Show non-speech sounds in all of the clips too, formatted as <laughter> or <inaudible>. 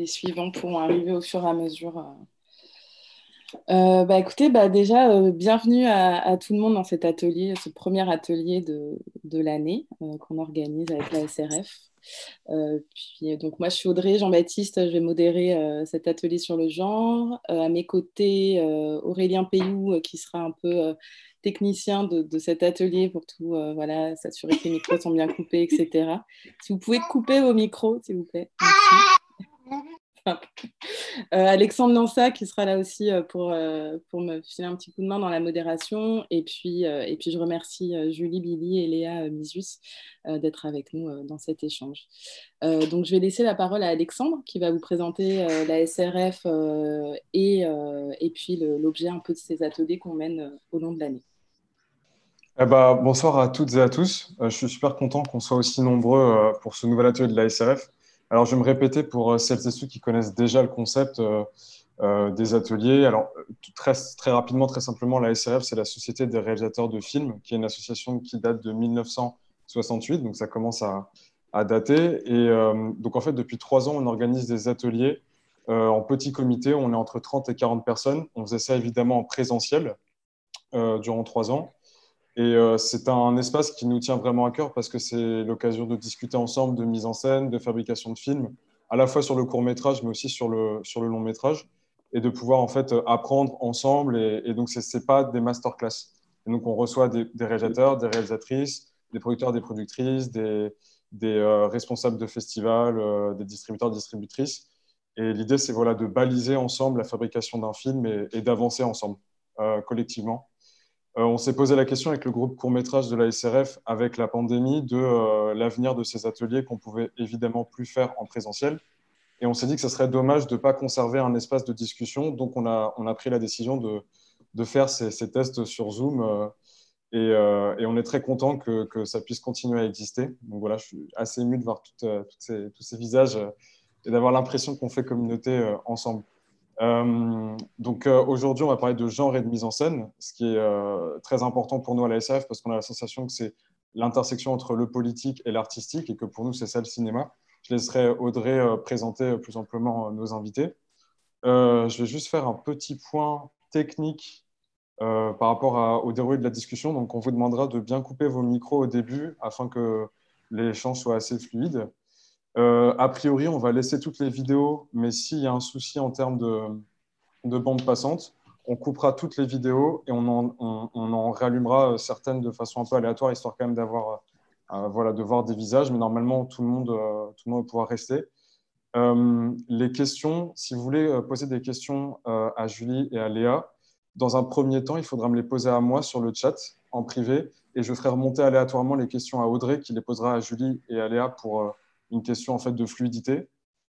les suivants pourront arriver au fur et à mesure. Euh, bah, écoutez, bah, déjà, euh, bienvenue à, tout le monde dans cet atelier, ce premier atelier de, de l'année euh, qu'on organise avec la SRF. puis, donc, moi, je suis Audrey Jean-Baptiste, je vais modérer cet atelier sur le genre. à mes côtés, Aurélien Payou, qui sera un peu technicien de, de, cet atelier pour tout, voilà, s'assurer que les micros sont bien coupés, etc. Si vous pouvez couper vos micros, s'il vous plaît. Merci. Euh, Alexandre Nansa qui sera là aussi euh, pour, euh, pour me filer un petit coup de main dans la modération. Et puis, je remercie Julie, Billy et Léa Misus d'être avec nous dans cet échange. donc je vais laisser la parole à Alexandre qui va vous présenter la SRF et, et puis l'objet un peu de ces ateliers qu'on mène au long de l'année. Eh ben, bonsoir à toutes et à tous. je suis super content qu'on soit aussi nombreux pour ce nouvel atelier de la SRF. Alors, je vais me répéter pour euh, celles et ceux qui connaissent déjà le concept euh, euh, des ateliers. Alors, très, très rapidement, très simplement, la SRF, c'est la Société des réalisateurs de films, qui est une association qui date de 1968, donc ça commence à, dater. Et donc, en fait, depuis trois ans, on organise des ateliers en petit comité. On est entre 30 et 40 personnes. On faisait ça évidemment en présentiel durant trois ans. Et euh, c'est un espace qui nous tient vraiment à cœur parce que c'est l'occasion de discuter ensemble de mise en scène, de fabrication de films, à la fois sur le court métrage, mais aussi sur le, sur le long métrage, et de pouvoir en fait apprendre ensemble. Et, donc, ce n'est pas des masterclass. Et donc, on reçoit des, réalisateurs, des réalisatrices, des producteurs, des productrices, des, des euh, responsables de festivals, euh, des distributeurs, distributrices. Et l'idée, c'est voilà, de baliser ensemble la fabrication d'un film et, et d'avancer ensemble, collectivement. Euh, on s'est posé la question avec le groupe court-métrage de la SRF, avec la pandémie, de euh, l'avenir de ces ateliers qu'on pouvait évidemment plus faire en présentiel. Et on s'est dit que ce serait dommage de ne pas conserver un espace de discussion. Donc, on a, on a pris la décision de, de faire ces, tests sur Zoom. Euh, et, et, on est très content que, que, ça puisse continuer à exister. Donc voilà, je suis assez ému de voir ces, tous ces visages et d'avoir l'impression qu'on fait communauté ensemble. Euh, donc euh, aujourd'hui, on va parler de genre et de mise en scène, ce qui est euh, très important pour nous à la SF parce qu'on a la sensation que c'est l'intersection entre le politique et l'artistique et que pour nous, c'est ça le cinéma. Je laisserai Audrey présenter plus amplement nos invités. je vais juste faire un petit point technique par rapport au déroulé de la discussion. Donc, on vous demandera de bien couper vos micros au début afin que l'échange soit assez fluide. Euh, a priori, on va laisser toutes les vidéos, mais s'il y a un souci en termes de, de bande passante, on coupera toutes les vidéos et on en, on, réallumera certaines de façon un peu aléatoire, histoire quand même d'avoir, euh, voilà, de voir des visages. Mais normalement, tout le monde, euh, tout le monde va pouvoir rester. les questions, si vous voulez poser des questions à Julie et à Léa, dans un premier temps, il faudra me les poser à moi sur le chat en privé et je ferai remonter aléatoirement les questions à Audrey qui les posera à Julie et à Léa pour une question en fait de fluidité.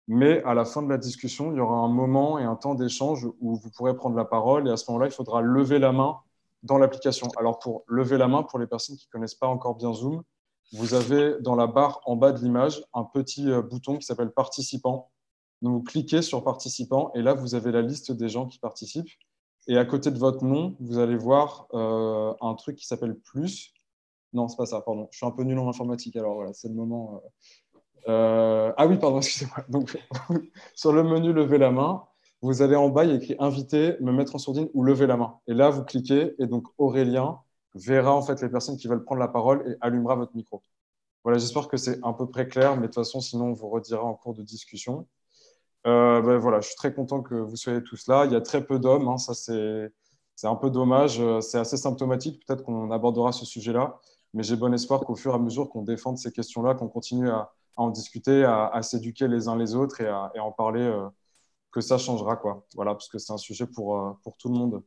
Mais à la fin de la discussion, il y aura un moment et un temps d'échange où vous pourrez prendre la parole et à ce moment-là, il faudra lever la main dans l'application. Alors pour lever la main, pour les personnes qui ne connaissent pas encore bien Zoom, vous avez dans la barre en bas de l'image un petit euh, bouton qui s'appelle participant. Donc vous cliquez sur participant et là, vous avez la liste des gens qui participent. Et à côté de votre nom, vous allez voir euh, un truc qui s'appelle plus. Non, c'est pas ça, pardon. Je suis un peu nul en informatique, alors voilà, c'est le moment. Euh, euh, ah oui, pardon, <laughs> excusez-moi. <laughs> Sur le menu Lever la main, vous allez en bas, il y a écrit Inviter, me mettre en sourdine ou lever la main. Et là, vous cliquez et donc Aurélien verra en fait les personnes qui veulent prendre la parole et allumera votre micro. Voilà, j'espère que c'est à peu près clair, mais de toute façon, sinon, on vous redira en cours de discussion. Euh, ben voilà, je suis très content que vous soyez tous là. Il y a très peu d'hommes, hein, ça c'est un peu dommage, c'est assez symptomatique. Peut-être qu'on abordera ce sujet-là, mais j'ai bon espoir qu'au fur et à mesure qu'on défende ces questions-là, qu'on continue à, à en discuter, à, s'éduquer les uns les autres et à, en parler, euh, que ça changera. Quoi. Voilà, parce que c'est un sujet pour, euh, pour tout le monde.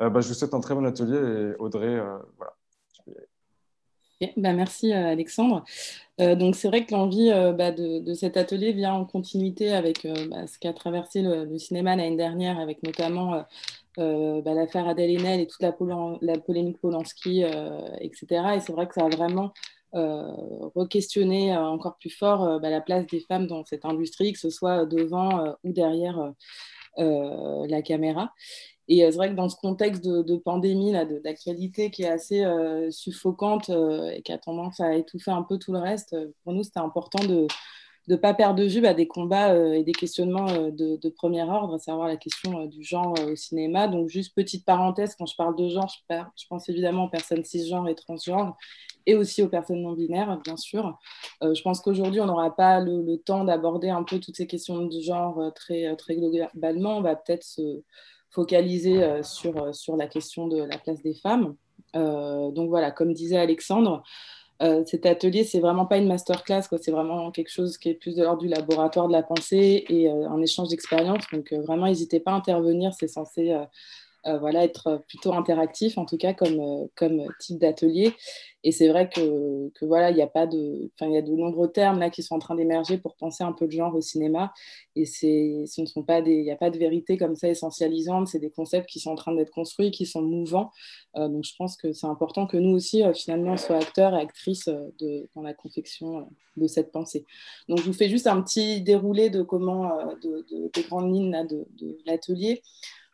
Euh, bah, je vous souhaite un très bon atelier et Audrey, voilà. Bah, merci Alexandre. donc c'est vrai que l'envie bah, de, cet atelier vient en continuité avec bah, ce qu'a traversé le, cinéma l'année dernière, avec notamment l'affaire Adèle Haenel et toute la, la polémique Polanski, etc. Et c'est vrai que ça a vraiment euh, re-questionner euh, encore plus fort euh, bah, la place des femmes dans cette industrie, que ce soit devant ou derrière la caméra. Et c'est vrai que dans ce contexte de, pandémie, d'actualité qui est assez suffocante et qui a tendance à étouffer un peu tout le reste, pour nous, c'était important de, ne pas perdre de vue bah, des combats et des questionnements de, de, premier ordre, à savoir la question du genre au cinéma. Donc, juste petite parenthèse, quand je parle de genre, je, pense évidemment aux personnes cisgenres et transgenres et aussi aux personnes non binaires, bien sûr. je pense qu'aujourd'hui, on n'aura pas le, le temps d'aborder un peu toutes ces questions de genre très, très globalement. On va peut-être se focaliser euh, sur, euh, sur la question de la place des femmes. Euh, donc voilà, comme disait Alexandre, cet atelier, c'est vraiment pas une masterclass, c'est vraiment quelque chose qui est plus de l'ordre du laboratoire de la pensée et un échange d'expérience. Donc vraiment, n'hésitez pas à intervenir, c'est censé voilà, être plutôt interactif, en tout cas comme type d'atelier. Et c'est vrai que, voilà, il y a pas de, enfin, il y a de nombreux termes là qui sont en train d'émerger pour penser un peu le genre au cinéma. Et ce ne sont pas des, il n'y a pas de vérité comme ça essentialisante. C'est des concepts qui sont en train d'être construits, qui sont mouvants. Euh, donc je pense que c'est important que nous aussi, euh, finalement, soyons acteurs et actrices euh, dans la confection de cette pensée. Donc je vous fais juste un petit déroulé de comment, de, de des grandes lignes là, de l'atelier.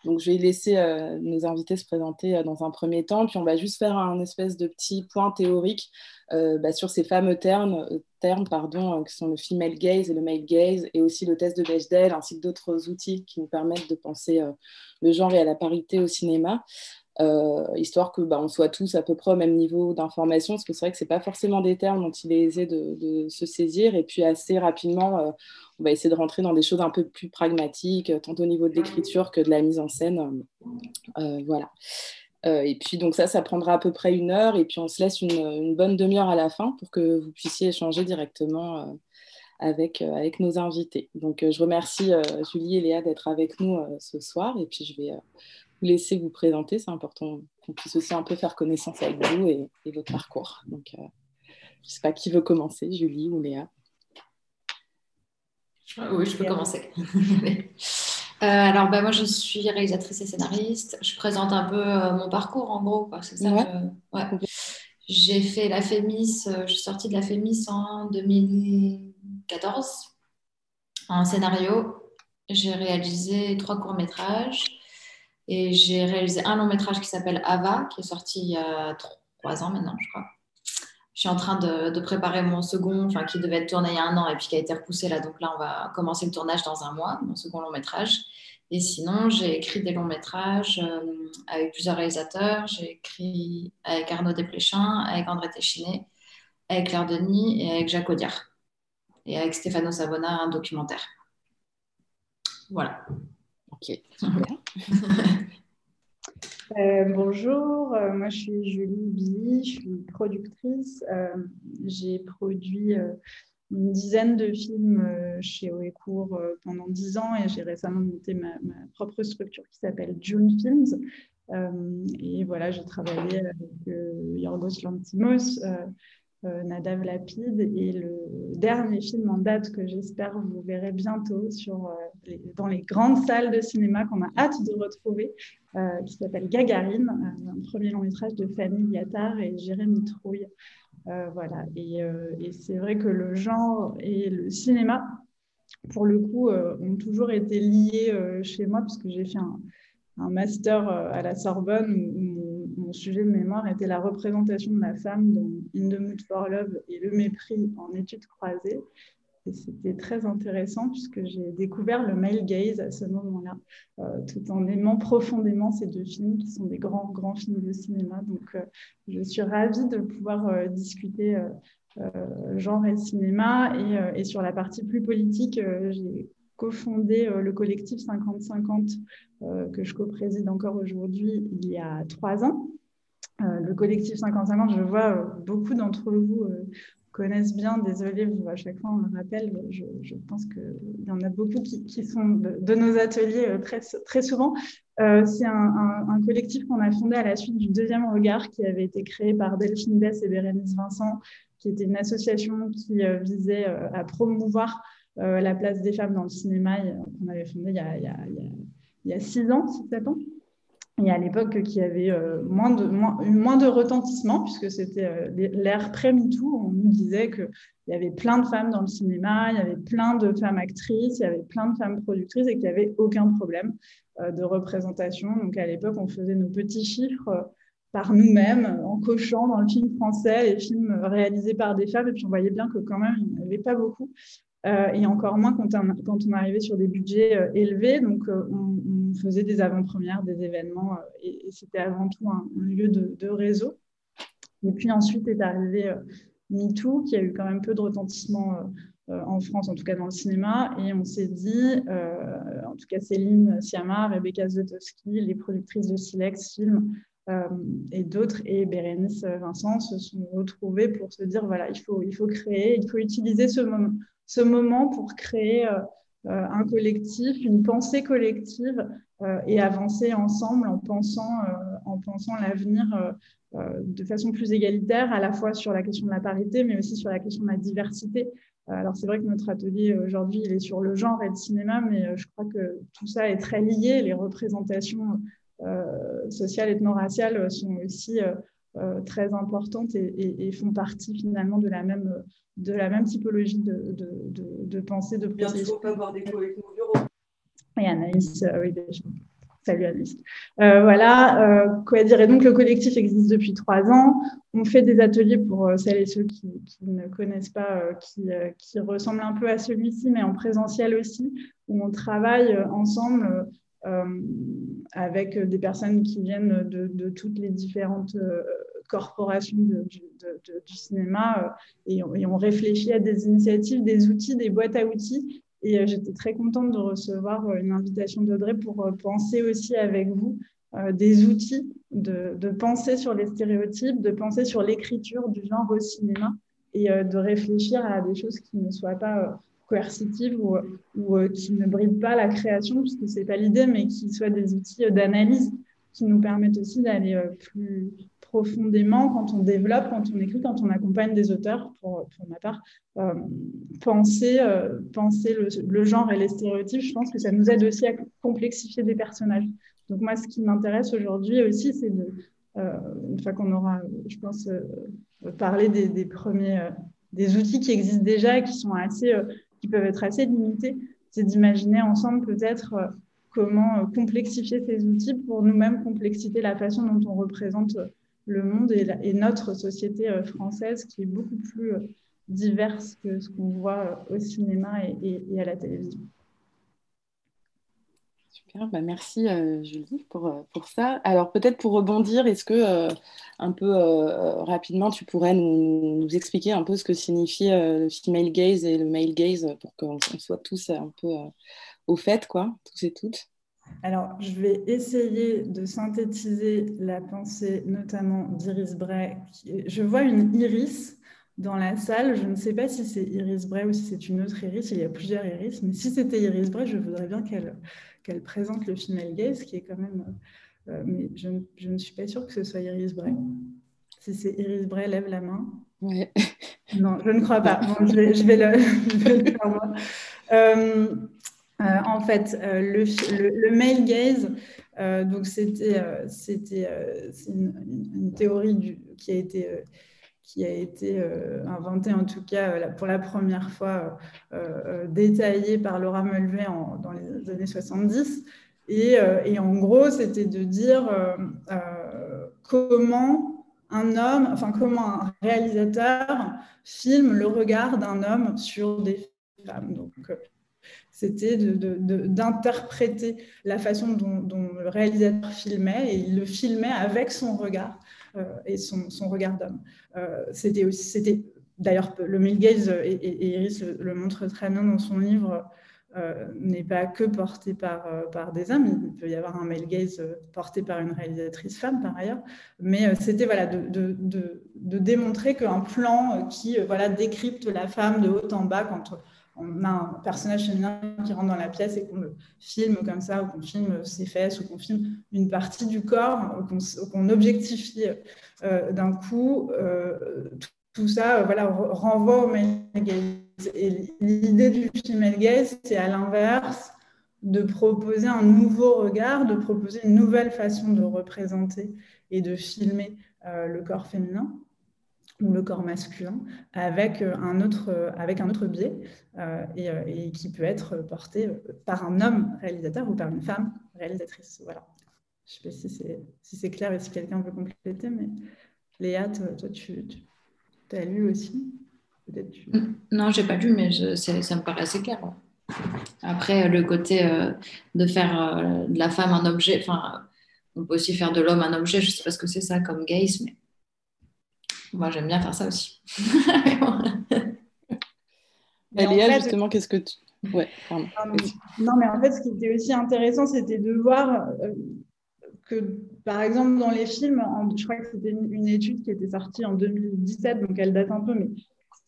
Donc, je vais laisser euh, nos invités se présenter euh, dans un premier temps, puis on va juste faire un espèce de petit point théorique euh, bah, sur ces fameux termes, termes pardon, qui sont le female gaze et le male gaze, et aussi le test de Bechdel, ainsi que d'autres outils qui nous permettent de penser le genre et à la parité au cinéma. Histoire que bah, on soit tous à peu près au même niveau d'information, parce que c'est vrai que ce n'est pas forcément des termes dont il est aisé de, se saisir, et puis assez rapidement, on va essayer de rentrer dans des choses un peu plus pragmatiques, tant au niveau de l'écriture que de la mise en scène. Euh, voilà. Euh, et puis, donc ça, ça prendra à peu près une heure. Et puis, on se laisse une, bonne demi-heure à la fin pour que vous puissiez échanger directement euh, avec, avec nos invités. Donc, je remercie Julie et Léa d'être avec nous ce soir. Et puis, je vais laisser vous présenter. C'est important qu'on puisse aussi un peu faire connaissance avec vous et, et votre parcours. Donc, je ne sais pas qui veut commencer, Julie ou Léa. Oui, je peux commencer. <laughs> Euh, alors, bah, moi, je suis réalisatrice et scénariste. Je présente un peu euh, mon parcours, en gros. C'est ça J'ai fait la FEMIS, euh, je suis sortie de la FEMIS en 2014 en scénario. J'ai réalisé trois courts-métrages et j'ai réalisé un long-métrage qui s'appelle Ava, qui est sorti il y a trois ans maintenant, je crois je suis en train de, préparer mon second, qui devait être tourné il y a un an et puis qui a été repoussé là. Donc là, on va commencer le tournage dans un mois, mon second long métrage. Et sinon, j'ai écrit des longs métrages euh, avec plusieurs réalisateurs. J'ai écrit avec Arnaud Desplechin, avec André Téchiné, avec Claire Denis et avec Jacques Audiard. Et avec Stéphano Savona, un documentaire. Voilà. <laughs> Euh, bonjour, euh, moi je suis Julie Billy, je suis productrice. Euh, j'ai produit une dizaine de films chez Oecourt pendant dix ans et j'ai récemment monté ma, propre structure qui s'appelle June Films. et voilà, j'ai travaillé avec Yorgos Lantimos, Nadav Lapide et le dernier film en date que j'espère vous verrez bientôt euh, dans les grandes salles de cinéma qu'on a hâte de retrouver, euh, qui s'appelle Gagarine, un premier long métrage de Fanny Yattard et Jérémy Trouille. voilà. Et, c'est vrai que le genre et le cinéma, pour le coup, ont toujours été liés chez moi, puisque j'ai fait un, un master à la Sorbonne mon sujet de mémoire était la représentation de la femme dans In the Mood for Love et le mépris en études croisées. C'était très intéressant puisque j'ai découvert le male gaze à ce moment-là, euh, tout en aimant profondément ces deux films qui sont des grands, grands films de cinéma. Donc, euh, je suis ravie de pouvoir euh, discuter genre et cinéma. Et, sur la partie plus politique, j'ai cofondé le collectif 50-50 que je co-préside encore aujourd'hui il y a trois ans. Euh, le collectif 50-50, je vois euh, beaucoup d'entre vous euh, connaissent bien, désolé, à chaque fois on le rappelle, je, pense qu'il y en a beaucoup qui, sont de, nos ateliers très, souvent. c'est un, collectif qu'on a fondé à la suite du deuxième regard qui avait été créé par Delphine Bess et Bérénice Vincent, qui était une association qui visait à promouvoir la place des femmes dans le cinéma, qu'on avait fondé il y, a, six ans, sept ans et à l'époque qui avait euh, moins, de, moins, moins, de retentissement, puisque c'était euh, l'ère pré-MeToo, on nous disait qu'il y avait plein de femmes dans le cinéma, il y avait plein de femmes actrices, il y avait plein de femmes productrices et qu'il n'y avait aucun problème euh, de représentation. Donc à l'époque, on faisait nos petits chiffres par nous-mêmes, en cochant dans le film français les films réalisés par des femmes, et puis on voyait bien que quand même, il n'y en avait pas beaucoup. Et encore moins quand on, arrivait sur des budgets élevés. Donc, on, faisait des avant-premières, des événements, et, c'était avant tout un, lieu de, réseau. Et puis ensuite est arrivé MeToo, qui a eu quand même peu de retentissement euh, en France, en tout cas dans le cinéma. Et on s'est dit, euh, en tout cas Céline Siama, Rebecca Zotowski, les productrices de Silex Film euh, et d'autres, et Bérénice Vincent se sont retrouvées pour se dire, voilà, il faut, il faut créer, il faut utiliser ce moment, ce moment pour créer un collectif, une pensée collective et avancer ensemble en pensant, en pensant l'avenir de façon plus égalitaire, à la fois sur la question de la parité, mais aussi sur la question de la diversité. Alors c'est vrai que notre atelier aujourd'hui, il est sur le genre et le cinéma, mais euh, je crois que tout ça est très lié. Les représentations euh, sociales, ethno-raciales sont aussi euh, très importantes et, font partie finalement de la même, de la même typologie de, de, de, pensée, de. Bien, il faut pas des avec nos bureaux. Et Anaïs, oui, déjà. Salut Alice. Euh, voilà, euh, quoi dire. Et donc le collectif existe depuis trois ans. On fait des ateliers pour euh, celles et ceux qui, ne connaissent pas, qui, qui, ressemblent un peu à celui-ci, mais en présentiel aussi, où on travaille ensemble avec des personnes qui viennent de, toutes les différentes corporations du cinéma et on réfléchit à des initiatives, des outils, des boîtes à outils. Et euh, j'étais très contente de recevoir euh, une invitation d'Audrey pour euh, penser aussi avec vous des outils de, de, penser sur les stéréotypes, de penser sur l'écriture du genre au cinéma et de réfléchir à des choses qui ne soient pas coercitives ou, ou qui ne brident pas la création, puisque ce n'est pas l'idée, mais qui soient des outils d'analyse qui nous permettent aussi d'aller plus, profondément quand on développe, quand on écrit, quand on accompagne des auteurs, pour, pour ma part, euh, penser, euh, penser le, genre et les stéréotypes, je pense que ça nous aide aussi à complexifier des personnages. Donc moi, ce qui m'intéresse aujourd'hui aussi, c'est de, euh, une fois qu'on aura, je pense, parlé des, des premiers, des outils qui existent déjà et qui sont assez, qui peuvent être assez limités, c'est d'imaginer ensemble peut-être comment complexifier ces outils pour nous-mêmes complexifier la façon dont on représente le monde et, notre société euh, française qui est beaucoup plus euh, diverse que ce qu'on voit euh, au cinéma et, à la télévision. Super, bah merci Julie pour, pour ça. Alors peut-être pour rebondir, est-ce que un peu rapidement tu pourrais nous, expliquer un peu ce que signifie le female gaze et le male gaze pour qu'on soit tous un peu au fait, quoi, tous et toutes alors, je vais essayer de synthétiser la pensée, notamment d'Iris Bray. Je vois une iris dans la salle. Je ne sais pas si c'est Iris Bray ou si c'est une autre iris. Il y a plusieurs iris. Mais si c'était Iris Bray, je voudrais bien qu'elle présente le female gaze, qui est quand même. Euh, mais je, ne suis pas sûre que ce soit Iris Bray. Si c'est Iris Bray, lève la main. <laughs> Non, je ne crois pas. je, vais, <laughs> je, vais, le, faire moi. Euh, euh, en fait, euh, le, le, male gaze, euh, donc c'était c'était une, théorie du, qui a été qui a été inventée en tout cas pour la première fois détaillée par Laura Mulvey dans les années 70. Et, et en gros, c'était de dire comment un homme, enfin comment un réalisateur filme le regard d'un homme sur des femmes. Donc, c'était d'interpréter la façon dont, le réalisateur filmait, et il le filmait avec son regard euh, et son, regard d'homme. Euh, c'était c'était d'ailleurs le Mille Gaze et, Iris le, montre très bien dans son livre. Euh, n'est pas que porté par, par des hommes, il peut y avoir un male gaze porté par une réalisatrice femme par ailleurs, mais c'était voilà, de, de, de démontrer qu'un plan qui voilà, décrypte la femme de haut en bas quand on a un personnage féminin qui rentre dans la pièce et qu'on le filme comme ça, ou qu'on filme ses fesses, ou qu'on filme une partie du corps, qu'on objectifie euh, d'un coup, euh, tout, ça euh, voilà, renvoie au male gaze. Et l'idée du female gaze, c'est à l'inverse de proposer un nouveau regard, de proposer une nouvelle façon de représenter et de filmer le corps féminin ou le corps masculin avec euh, un autre, euh, avec un autre biais euh, et, qui peut être porté par un homme réalisateur ou par une femme réalisatrice. Voilà. Je ne sais pas si c'est si clair et si quelqu'un veut compléter, mais Léa, toi, tu, tu as lu aussi? Peut-être Non, j'ai pas lu, mais ça me paraît assez clair. Après, le côté euh, de faire euh, de la femme un objet, enfin, on peut aussi faire de l'homme un objet, je sais pas ce que c'est ça comme gaze, mais moi j'aime bien faire ça aussi. <laughs> Léa, justement, qu'est-ce que tu. Ouais, non, mais en fait, ce qui était aussi intéressant, c'était de voir euh, que, par exemple, dans les films, je crois que c'était une, étude qui était sortie en 2017, donc elle date un peu, mais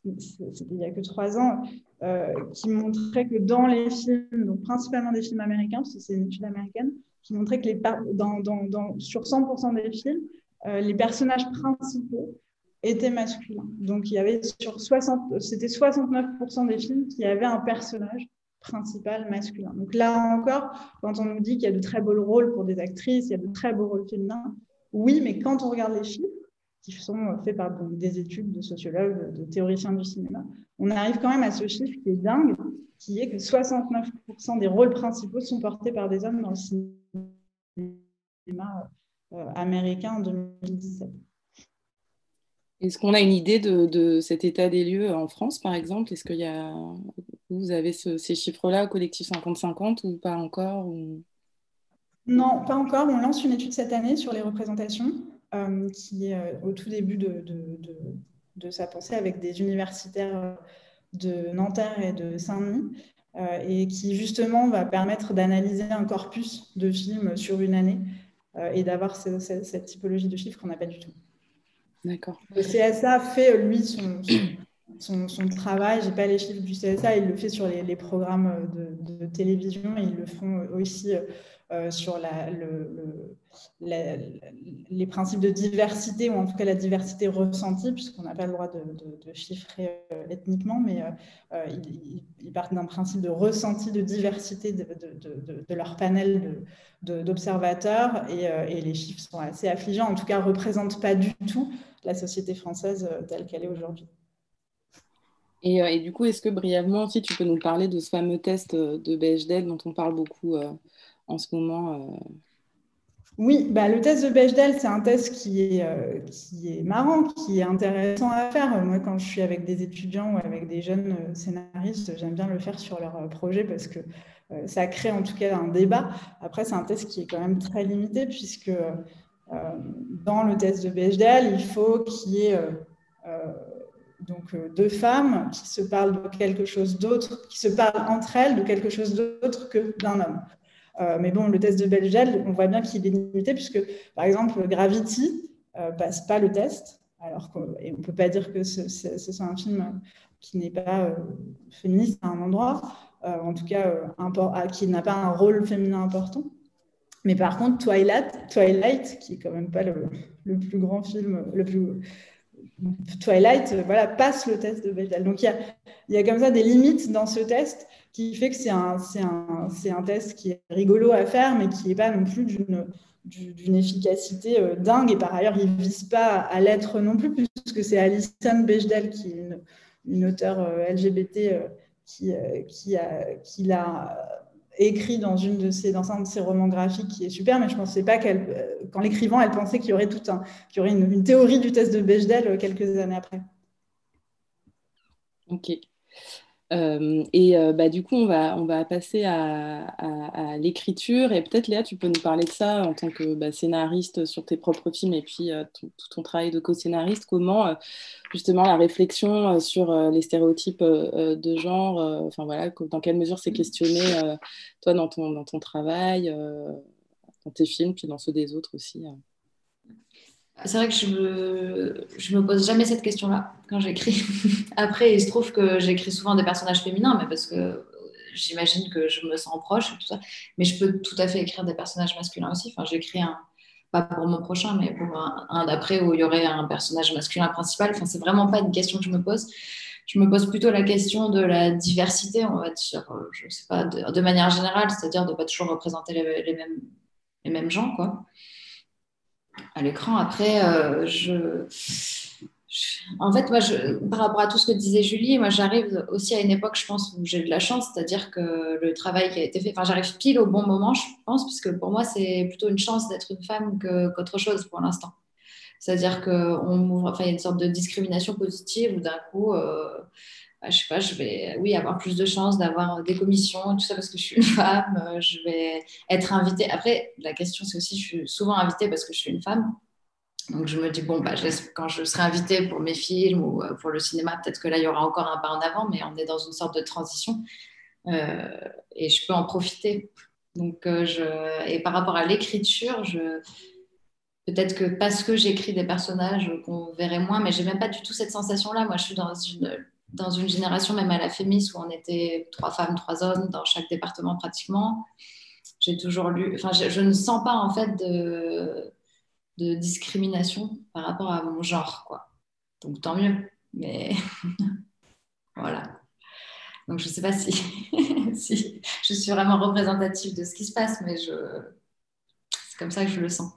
il n'y a que trois ans, euh, qui montrait que dans les films, donc principalement des films américains, parce que c'est une étude américaine, qui montrait que les dans, sur 100% des films, euh, les personnages principaux étaient masculins. Donc il y avait sur 60, c'était 69% des films qui avaient un personnage principal masculin. Donc là encore, quand on nous dit qu'il y a de très beaux rôles pour des actrices, il y a de très beaux rôles féminins, oui, mais quand on regarde les films, qui sont faits par des études de sociologues, de théoriciens du cinéma, on arrive quand même à ce chiffre qui est dingue, qui est que 69% des rôles principaux sont portés par des hommes dans le cinéma euh, américain en 2017. Est-ce qu'on a une idée de, cet état des lieux en France, par exemple? Est-ce qu'il y a, vous avez ces chiffres-là au collectif 50-50 ou pas encore Non, pas encore. On lance une étude cette année sur les représentations, euh, qui est euh, au tout début de, sa pensée avec des universitaires de Nanterre et de Saint-Denis, euh, et qui justement va permettre d'analyser un corpus de films sur une année et d'avoir cette typologie de chiffres qu'on n'a pas du tout. Le CSA fait, lui, son, travail. Je n'ai pas les chiffres du CSA, il le fait sur les, programmes de, télévision ils le font aussi euh, sur les principes de diversité, ou en tout cas la diversité ressentie, puisqu'on n'a pas le droit de, chiffrer euh, ethniquement, mais euh, ils, partent d'un principe de ressenti de diversité de, leur panel d'observateurs, et, et, les chiffres sont assez affligeants, en tout cas ne représentent pas du tout la société française euh, telle qu'elle est aujourd'hui. Et, euh, et, du coup, est-ce que brièvement, si tu peux nous parler de ce fameux test euh, de Bechdel dont on parle beaucoup en ce moment Oui, bah, le test de Bechdel, c'est un test qui est, qui est marrant, qui est intéressant à faire. Moi, quand je suis avec des étudiants ou avec des jeunes scénaristes, j'aime bien le faire sur leur projet parce que ça crée en tout cas un débat. Après, c'est un test qui est quand même très limité puisque dans le test de Bechdel, il faut qu'il y ait euh, euh, donc deux femmes qui se parlent de quelque chose d'autre, qui se parlent entre elles de quelque chose d'autre que d'un homme. mais bon, le test de Bechdel, on voit bien qu'il est limité puisque, par exemple, Gravity ne passe pas le test, alors qu'on ne peut pas dire que ce, soit un film qui n'est pas féministe à un endroit, en tout cas qui n'a pas un rôle féminin important. Mais par contre, Twilight, Twilight qui est quand même pas le, plus grand film, le plus Twilight, voilà, passe le test de Bechdel. Donc il y a, comme ça des limites dans ce test qui fait que c'est un, un, un, test qui est rigolo à faire, mais qui n'est pas non plus d'une efficacité euh, dingue. Et par ailleurs, il ne vise pas à l'être non plus, puisque c'est Alison Bechdel, qui est une, auteure euh, LGBT, euh, qui, qui, a, qui l'a écrit dans, une un de ses romans graphiques qui est super, mais je ne pensais pas qu'elle, euh, qu'en l'écrivant, elle pensait qu'il y aurait, tout un, qu'il y aurait une, théorie du test de Bechdel euh, quelques années après. Ok. Euh, et bah, du coup, on va, on va passer à, l'écriture. Et peut-être, Léa, tu peux nous parler de ça en tant que bah, scénariste sur tes propres films et puis tout, ton travail de co-scénariste. Comment, justement, la réflexion sur les stéréotypes de genre, enfin voilà, dans quelle mesure c'est questionné, toi, dans ton, dans ton travail, dans tes films, puis dans ceux des autres aussi c'est vrai que je me, me pose jamais cette question-là quand j'écris. <laughs> Après, il se trouve que j'écris souvent des personnages féminins, mais parce que j'imagine que je me sens proche tout ça. Mais je peux tout à fait écrire des personnages masculins aussi. Enfin, j'écris un, pas pour mon prochain, mais pour un, d'après où il y aurait un personnage masculin principal. Enfin, c'est vraiment pas une question que je me pose. Je me pose plutôt la question de la diversité, on va je sais pas, de, manière générale, c'est-à-dire de pas toujours représenter les, les, mêmes, les mêmes gens, quoi à l'écran. Après, euh, je, en fait, moi, je, par rapport à tout ce que disait Julie, moi, j'arrive aussi à une époque, je pense, où j'ai de la chance, c'est-à-dire que le travail qui a été fait, enfin, j'arrive pile au bon moment, je pense, puisque pour moi, c'est plutôt une chance d'être une femme qu'autre chose pour l'instant. C'est-à-dire qu'on enfin, y a une sorte de discrimination positive où d'un coup, euh, je sais pas, je vais oui, avoir plus de chances d'avoir des commissions, tout ça parce que je suis une femme, euh, je vais être invitée. Après, la question, c'est aussi, je suis souvent invitée parce que je suis une femme. Donc je me dis, bon, bah, quand je serai invitée pour mes films ou euh, pour le cinéma, peut-être que là, il y aura encore un pas en avant, mais on est dans une sorte de transition et je peux en profiter. Donc, je... Et par rapport à l'écriture, je Peut-être que parce que j'écris des personnages qu'on verrait moins, mais j'ai même pas du tout cette sensation-là. Moi, je suis dans une, dans une génération, même à la Fémis, où on était trois femmes, trois hommes dans chaque département pratiquement. J'ai toujours lu. Enfin, je, ne sens pas en fait de, discrimination par rapport à mon genre, quoi. Donc tant mieux. Mais <laughs> voilà. Donc je ne sais pas <laughs> si, je suis vraiment représentative de ce qui se passe, mais c'est comme ça que je le sens.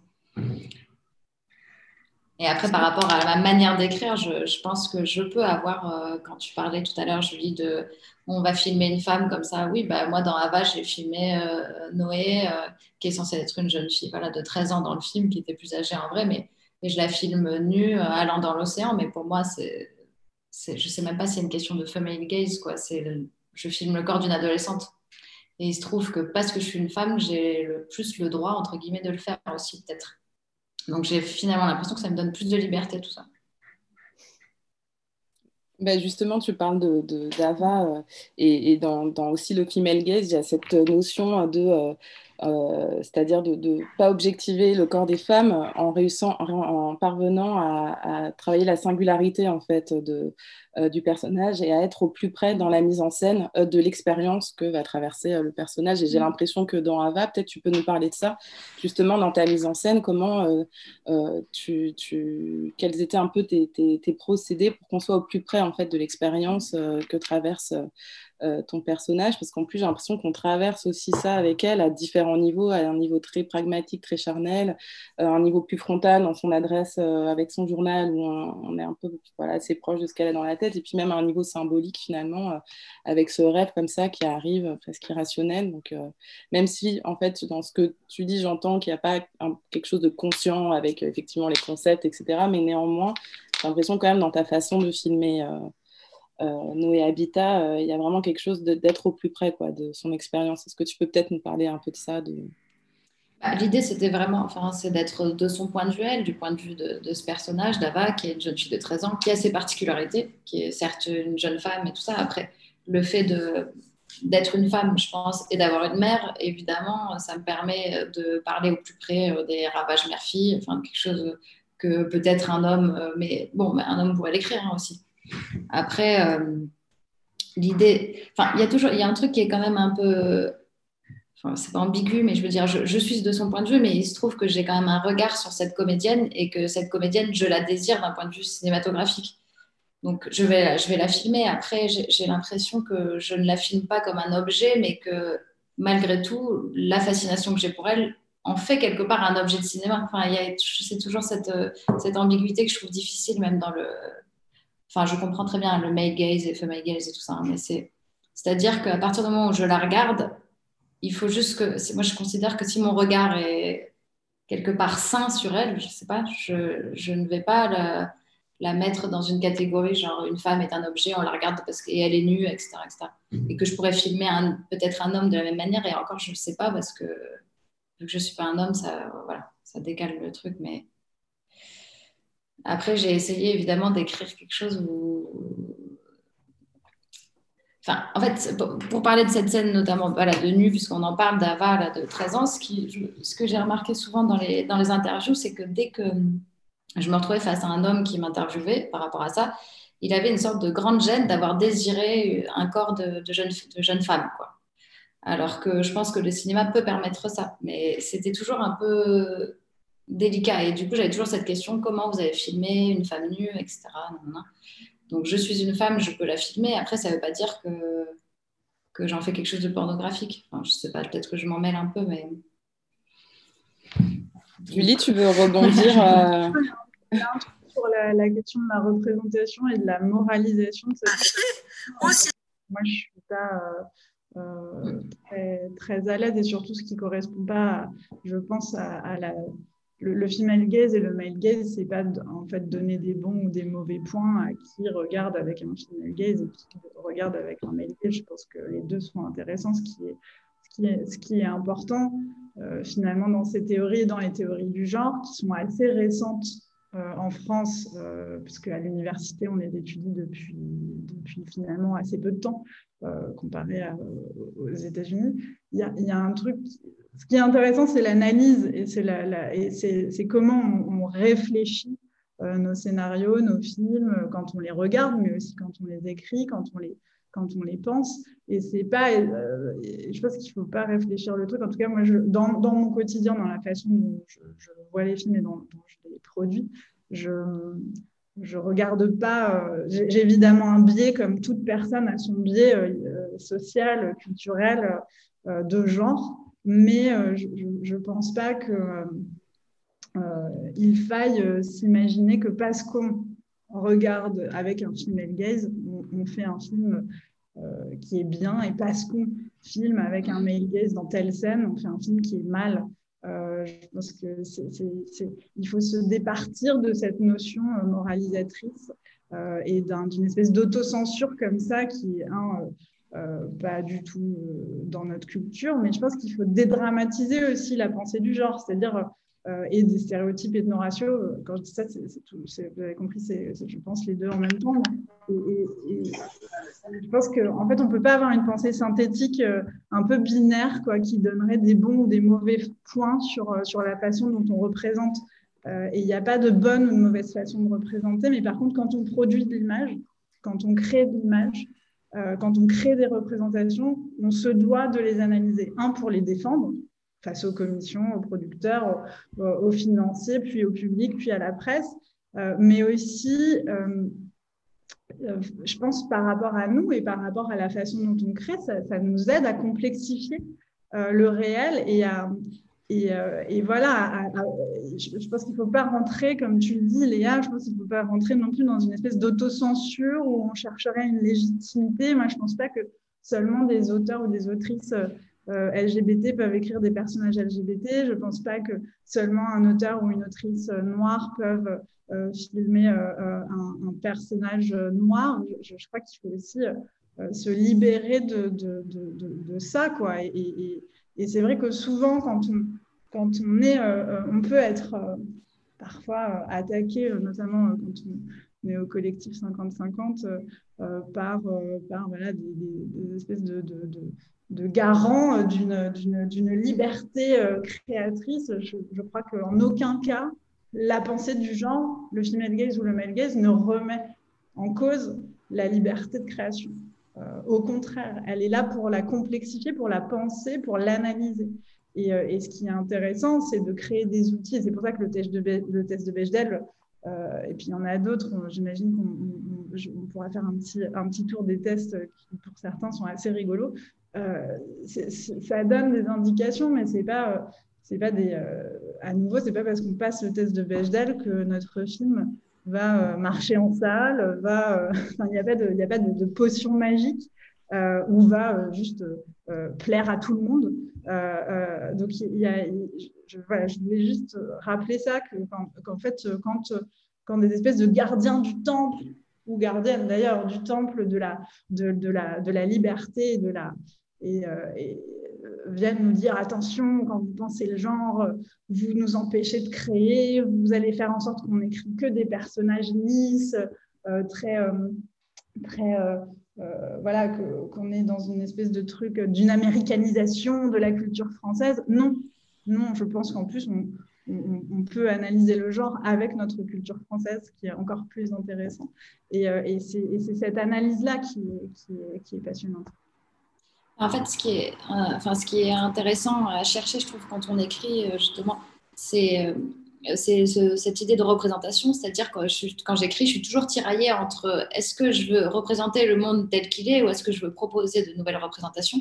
Et après, par rapport à ma manière d'écrire, je, pense que je peux avoir, euh, quand tu parlais tout à l'heure, Julie, de on va filmer une femme comme ça. Oui, bah, moi, dans Ava, j'ai filmé euh, Noé, euh, qui est censée être une jeune fille voilà, de 13 ans dans le film, qui était plus âgée en vrai, mais, je la filme nue, allant dans l'océan. Mais pour moi, je ne sais même pas si c'est une question de female gaze. Quoi. C'est je filme le corps d'une adolescente. Et il se trouve que parce que je suis une femme, j'ai le plus le droit, entre guillemets, de le faire aussi, peut-être. Donc j'ai finalement l'impression que ça me donne plus de liberté, tout ça. Ben justement, tu parles de, d'Ava euh, et, dans, aussi le female gaze, il y a cette notion de euh, euh, c'est-à-dire de ne pas objectiver le corps des femmes en réussissant, en, parvenant à, travailler la singularité en fait de, du personnage et à être au plus près dans la mise en scène euh, de l'expérience que va traverser le personnage. Et j'ai mm. l'impression que dans Ava, peut-être tu peux nous parler de ça, justement dans ta mise en scène, comment tu, tu, quels étaient un peu tes, tes, tes procédés pour qu'on soit au plus près en fait de l'expérience que traverse euh, ton personnage, parce qu'en plus j'ai l'impression qu'on traverse aussi ça avec elle à différents niveaux, à un niveau très pragmatique, très charnel, euh, un niveau plus frontal dans son adresse euh, avec son journal où on, est un peu voilà, assez proche de ce qu'elle a dans la tête, et puis même à un niveau symbolique finalement, avec ce rêve comme ça qui arrive presque irrationnel. Donc même si en fait dans ce que tu dis, j'entends qu'il n'y a pas quelque chose de conscient avec effectivement les concepts, etc., mais néanmoins j'ai l'impression quand même dans ta façon de filmer euh, Noé Habitat, euh, il y a vraiment quelque chose d'être au plus près quoi, de son expérience. Est-ce que tu peux peut-être nous parler un peu de ça. Bah, l'idée, c'était vraiment, enfin, c'est d'être de son point de vue, du point de vue de, ce personnage, d'Ava, qui est une jeune fille de 13 ans, qui a ses particularités, qui est certes une jeune femme et tout ça. Après, le fait d'être une femme, je pense, et d'avoir une mère, évidemment, ça me permet de parler au plus près euh, des ravages mère-fille, enfin, quelque chose que peut-être un homme, mais bon, un homme pourrait l'écrire hein, aussi. Après, euh, l'idée, enfin, il y a toujours, il y a un truc qui est quand même un peu, c'est pas ambigu, mais je veux dire, je, suis de son point de vue, mais il se trouve que j'ai quand même un regard sur cette comédienne et que cette comédienne, je la désire d'un point de vue cinématographique. Donc, je vais, je vais la filmer. Après, j'ai l'impression que je ne la filme pas comme un objet, mais que malgré tout, la fascination que j'ai pour elle en fait quelque part un objet de cinéma. Enfin, c'est toujours cette, cette ambiguïté que je trouve difficile, même dans le, Enfin, je comprends très bien le male gaze et female gaze et tout ça, hein, mais c'est, c'est-à-dire qu'à partir du moment où je la regarde, il faut juste que, moi je considère que si mon regard est quelque part sain sur elle, je sais pas, je, je ne vais pas la, la, mettre dans une catégorie genre une femme est un objet, on la regarde parce qu'elle est nue, etc., etc. Mhm. Et que je pourrais filmer peut-être un homme de la même manière, et encore je ne sais pas parce que vu que je suis pas un homme, ça, voilà, ça décale le truc, mais après, j'ai essayé évidemment d'écrire quelque chose où. Enfin, en fait, pour parler de cette scène, notamment voilà, de nu, puisqu'on en parle d'Ava de 13 ans, ce, que j'ai remarqué souvent dans les, dans les interviews, c'est que dès que je me retrouvais face à un homme qui m'interviewait par rapport à ça, il avait une sorte de grande gêne d'avoir désiré un corps de, de jeune femme. Quoi. Alors que je pense que le cinéma peut permettre ça. Mais c'était toujours un peu délicat. Et du coup, j'avais toujours cette question comment vous avez filmé une femme nue, etc. Donc, je suis une femme, je peux la filmer. Après, ça ne veut pas dire que, que j'en fais quelque chose de pornographique. Enfin, je sais pas, peut-être que je m'en mêle un peu, mais. Julie, tu veux rebondir euh, <laughs> sur la, question de la représentation et de la moralisation de cette Moi, je suis pas. Euh, euh, très, très, à l'aise et surtout ce qui correspond pas, je pense, à, la le, female gaze et le male gaze, c'est pas en fait donner des bons ou des mauvais points à qui regarde avec un female gaze et qui regarde avec un male gaze. Je pense que les deux sont intéressants. Ce qui est, important euh, finalement dans ces théories, dans les théories du genre, qui sont assez récentes euh, en France, euh, puisque à l'université, on les étudie depuis, finalement assez peu de temps, comparé aux États-Unis. Il y a, un truc ce qui est intéressant, c'est l'analyse et c'est comment on, réfléchit euh, nos scénarios, nos films, quand on les regarde, mais aussi quand on les écrit, quand on les, quand on les pense. Et c'est pas, euh, je pense qu'il faut pas réfléchir le truc. En tout cas, moi, dans, dans, mon quotidien, dans la façon dont je, vois les films et dont, je les produis, je je regarde pas. Euh, j'ai évidemment un biais, comme toute personne a son biais social, culturel, de genre mais euh, je ne pense pas qu'il euh, faille euh, s'imaginer que parce qu'on regarde avec un film gaze, on, fait un film qui est bien, et parce qu'on filme avec un male gaze dans telle scène, on fait un film qui est mal. je pense qu'il faut se départir de cette notion moralisatrice et d'une espèce d'autocensure comme ça qui est un euh, pas du tout euh, dans notre culture, mais je pense qu'il faut dédramatiser aussi la pensée du genre, c'est-à-dire euh, et des stéréotypes ethno-raciaux. Quand je dis ça, vous avez compris, c'est, je pense, les deux en même temps. Et, je pense qu'en en fait, on ne peut pas avoir une pensée synthétique un peu binaire quoi, qui donnerait des bons ou des mauvais points sur, sur la façon dont on représente. et il n'y a pas de bonne ou de mauvaise façon de représenter, mais par contre, quand on produit de l'image, quand on crée de l'image, euh, quand on crée des représentations, on se doit de les analyser. Un, pour les défendre face aux commissions, aux producteurs, aux, financiers, puis au public, puis à la presse, euh, mais aussi, euh, je pense, par rapport à nous et par rapport à la façon dont on crée, ça, ça nous aide à complexifier le réel et à, euh, et, voilà, je, pense qu'il ne faut pas rentrer, comme tu le dis, Léa, je pense qu'il ne faut pas rentrer non plus dans une espèce d'autocensure où on chercherait une légitimité. Moi, je ne pense pas que seulement des auteurs ou des autrices euh, LGBT peuvent écrire des personnages LGBT. Je ne pense pas que seulement un auteur ou une autrice noire peuvent euh, filmer un, personnage noir. Je, crois qu'il faut aussi se libérer de, ça. Quoi. et, et c'est vrai que souvent, quand on, quand on est, euh, euh, on peut être euh, parfois attaqué, notamment quand on est au collectif 50-50, par, des, espèces de, de, garants d'une liberté créatrice. Je, je crois qu'en aucun cas, la pensée du genre, le female gaze ou le male gaze, ne remet en cause la liberté de création. au contraire, elle est là pour la complexifier, pour la penser, pour l'analyser. Euh, et, ce qui est intéressant, c'est de créer des outils. c'est pour ça que le test de, Bechdel, euh, et puis il y en a d'autres, j'imagine qu'on pourra faire un petit, tour des tests qui, pour certains, sont assez rigolos. Euh, ça donne des indications, mais c'est pas, c'est pas des. à nouveau, c'est pas parce qu'on passe le test de Bechdel que notre film va marcher en salle, <laughs> il n'y a pas de potion magique ou va juste plaire à tout le monde. Euh, euh, donc, il y a, je, voilà, je voulais juste rappeler ça, qu'en fait, quand, quand des espèces de gardiens du temple, ou gardiennes d'ailleurs du temple de la, de, la, de la liberté euh, viennent nous dire attention, quand vous pensez le genre, vous nous empêchez de créer, vous allez faire en sorte qu'on n'écrit que des personnages lisses, très, très euh, voilà, qu'on est dans une espèce de truc d'une américanisation de la culture française. Non, non, je pense qu'en plus, on, peut analyser le genre avec notre culture française, qui est encore plus intéressant. Et, euh, c'est cette analyse-là qui, qui, est passionnante. En fait, ce qui, est, euh, enfin, ce qui est intéressant à chercher, je trouve, quand on écrit, justement, c'est c'est cette idée de représentation, c'est-à-dire quand j'écris, je suis toujours tiraillée entre est-ce que je veux représenter le monde tel qu'il est ou est-ce que je veux proposer de nouvelles représentations?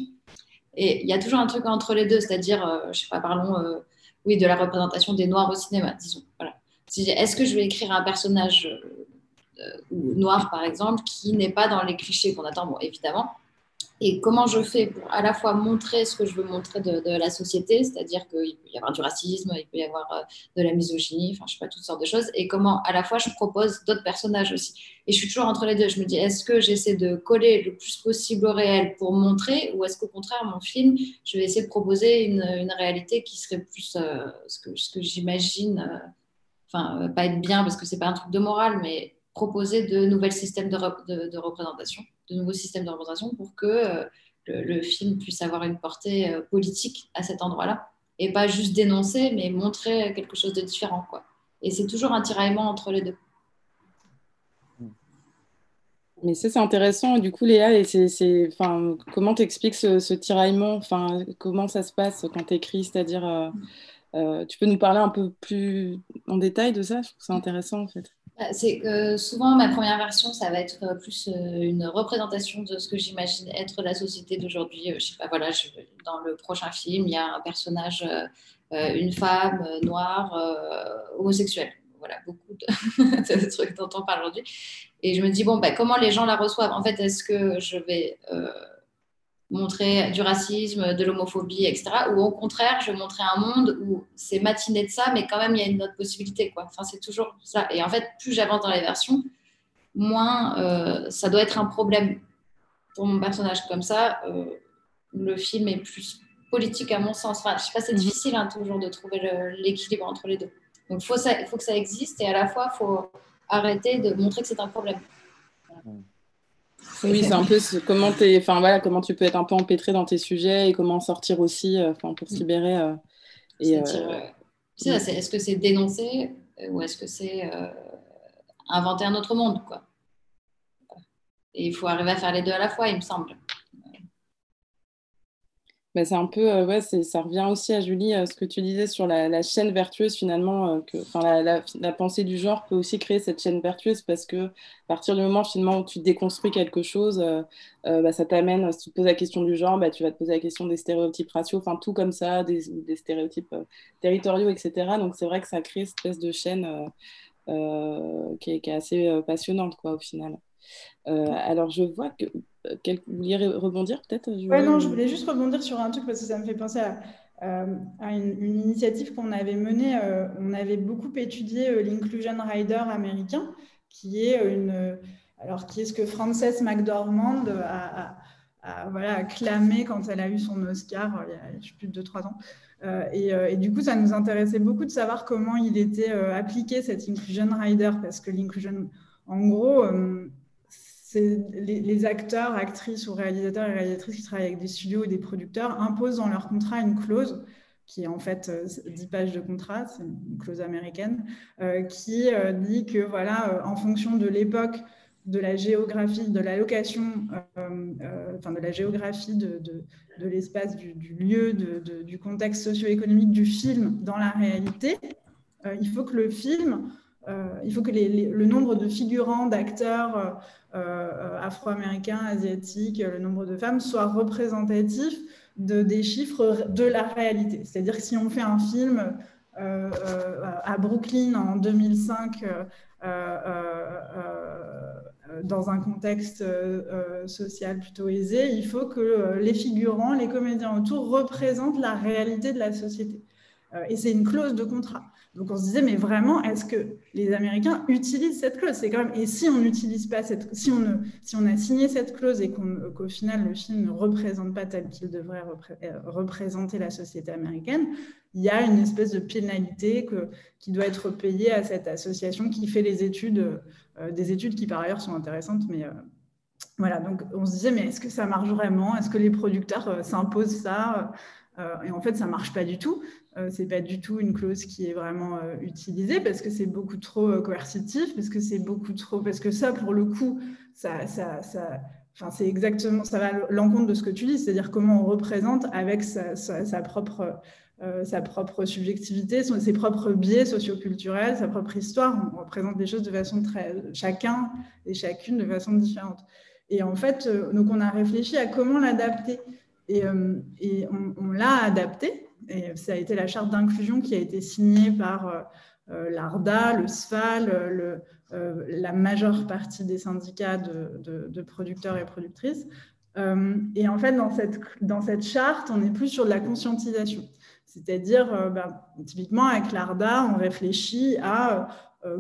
Et il y a toujours un truc entre les deux, c'est-à-dire, euh, je sais pas, parlons euh, oui, de la représentation des Noirs au cinéma, disons. Voilà. Est-ce que je vais écrire un personnage euh, noir, par exemple, qui n'est pas dans les clichés qu'on attend? Bon, évidemment. Et comment je fais pour à la fois montrer ce que je veux montrer de, la société, c'est-à-dire qu'il peut y avoir du racisme, il peut y avoir euh, de la misogynie, enfin, je sais pas, toutes sortes de choses, et comment à la fois je propose d'autres personnages aussi. Et je suis toujours entre les deux. Je me dis, est-ce que j'essaie de coller le plus possible au réel pour montrer, ou est-ce qu'au contraire, mon film, je vais essayer de proposer une, réalité qui serait plus euh, ce que, j'imagine, euh, enfin, pas être bien parce que c'est pas un truc de morale, mais proposer de nouveaux systèmes de, représentation de nouveaux systèmes de représentation pour que euh, le, film puisse avoir une portée euh, politique à cet endroit-là et pas juste dénoncer, mais montrer quelque chose de différent. Quoi. Et c'est toujours un tiraillement entre les deux. Mais ça, c'est intéressant. Du coup, Léa, comment tu expliques ce, tiraillement? Comment ça se passe quand tu écris C'est-à-dire, euh, tu peux nous parler un peu plus en détail de ça? Je trouve ça intéressant, en fait. Bah, c'est que souvent, ma première version, ça va être euh, plus euh, une représentation de ce que j'imagine être la société d'aujourd'hui. Euh, je sais pas, voilà, dans le prochain film, il y a un personnage, une femme noire, homosexuelle. Voilà, beaucoup <laughs> de, trucs dont on parle aujourd'hui. Et je me dis, bon, bah, comment les gens la reçoivent? En fait, est-ce que je vais montrer du racisme, de l'homophobie, etc. Ou au contraire, je vais montrer un monde où c'est matiné de ça, mais quand même, il y a une autre possibilité. Quoi. Enfin, c'est toujours ça. Et en fait, plus j'avance dans les versions, moins euh, ça doit être un problème pour mon personnage. Comme ça, euh, le film est plus politique à mon sens. Enfin, je sais pas, c'est mhm. difficile hein, toujours de trouver l'équilibre entre les deux. Donc, il faut, faut, que ça existe et à la fois, il faut arrêter de montrer que c'est un problème. Oui, c'est un peu comment, voilà, comment tu peux être un peu empêtré dans tes sujets et comment sortir aussi euh, pour se libérer. Euh, euh, est-ce que c'est dénoncer ou est-ce que c'est inventer un autre monde quoi? Et il faut arriver à faire les deux à la fois, il me semble. Bah, c'est un peu, euh, ouais, ça revient aussi à Julie, euh, ce que tu disais sur la, chaîne vertueuse finalement, euh, que, la, pensée du genre peut aussi créer cette chaîne vertueuse parce que à partir du moment finalement où tu déconstruis quelque chose, bah, ça t'amène, si tu te poses la question du genre, bah, tu vas te poser la question des stéréotypes raciaux, enfin tout comme ça, des, des stéréotypes territoriaux, etc. Donc c'est vrai que ça crée cette espèce de chaîne qui est, qui, est, assez passionnante quoi au final. alors je vois que vous vouliez rebondir peut-être Oui, non, je voulais juste rebondir sur un truc parce que ça me fait penser à, euh, une, initiative qu'on avait menée. Euh, on avait beaucoup étudié euh, l'Inclusion Rider américain, qui est une. Alors, qui est ce que Frances McDormand a, voilà, clamé quand elle a eu son Oscar il y a plus de 2-3 ans. Et, et, du coup, ça nous intéressait beaucoup de savoir comment il était appliqué, cette Inclusion Rider, parce que l'inclusion, en gros, les, acteurs, actrices ou réalisateurs et réalisatrices qui travaillent avec des studios ou des producteurs imposent dans leur contrat une clause qui est en fait 10 euh, pages de contrat, c'est une clause américaine, euh, qui euh, dit que voilà, en fonction de l'époque, de la géographie, de la location, enfin de la géographie de, de, l'espace, du, lieu, du contexte socio-économique du film dans la réalité, il faut que le film il faut que le nombre de figurants, d'acteurs euh, euh, afro-américains, asiatiques, le nombre de femmes soit représentatif de, des chiffres de la réalité. C'est-à-dire que si on fait un film à Brooklyn en 2005, dans un contexte social plutôt aisé, il faut que les figurants, les comédiens autour représentent la réalité de la société. et c'est une clause de contrat. Donc on se disait, mais vraiment, est-ce que les Américains utilisent cette clause? C'est quand même. Et si on n'utilise pas cette, si on si on a signé cette clause et qu'au final le film ne représente pas tel qu'il devrait euh, représenter la société américaine, il y a une espèce de pénalité que, qui doit être payée à cette association qui fait les études, euh, des études qui par ailleurs sont intéressantes, mais euh, voilà. Donc on se disait, mais est-ce que ça marche vraiment? Est-ce que les producteurs s'imposent ça? Et en fait, ça marche pas du tout. Euh, c'est pas du tout une clause qui est vraiment euh, utilisée parce que c'est beaucoup trop euh, coercitif, parce que c'est beaucoup trop, parce que ça, pour le coup, ça, ça, enfin, c'est exactement, ça va l'encontre de ce que tu dis, c'est-à-dire comment on représente avec sa, sa, propre, sa propre subjectivité, ses propres biais socioculturels, sa propre histoire. On représente des choses de façon très, chacun et chacune de façon différente. Et en fait, donc on a réfléchi à comment l'adapter. Et, et on, l'a adapté, et ça a été la charte d'inclusion qui a été signée par euh, euh, l'ARDA, le SFAL, euh, la majeure partie des syndicats de, producteurs et productrices. et en fait, dans cette, dans cette charte, on est plus sur de la conscientisation. C'est-à-dire, ben, typiquement, avec l'ARDA, on réfléchit à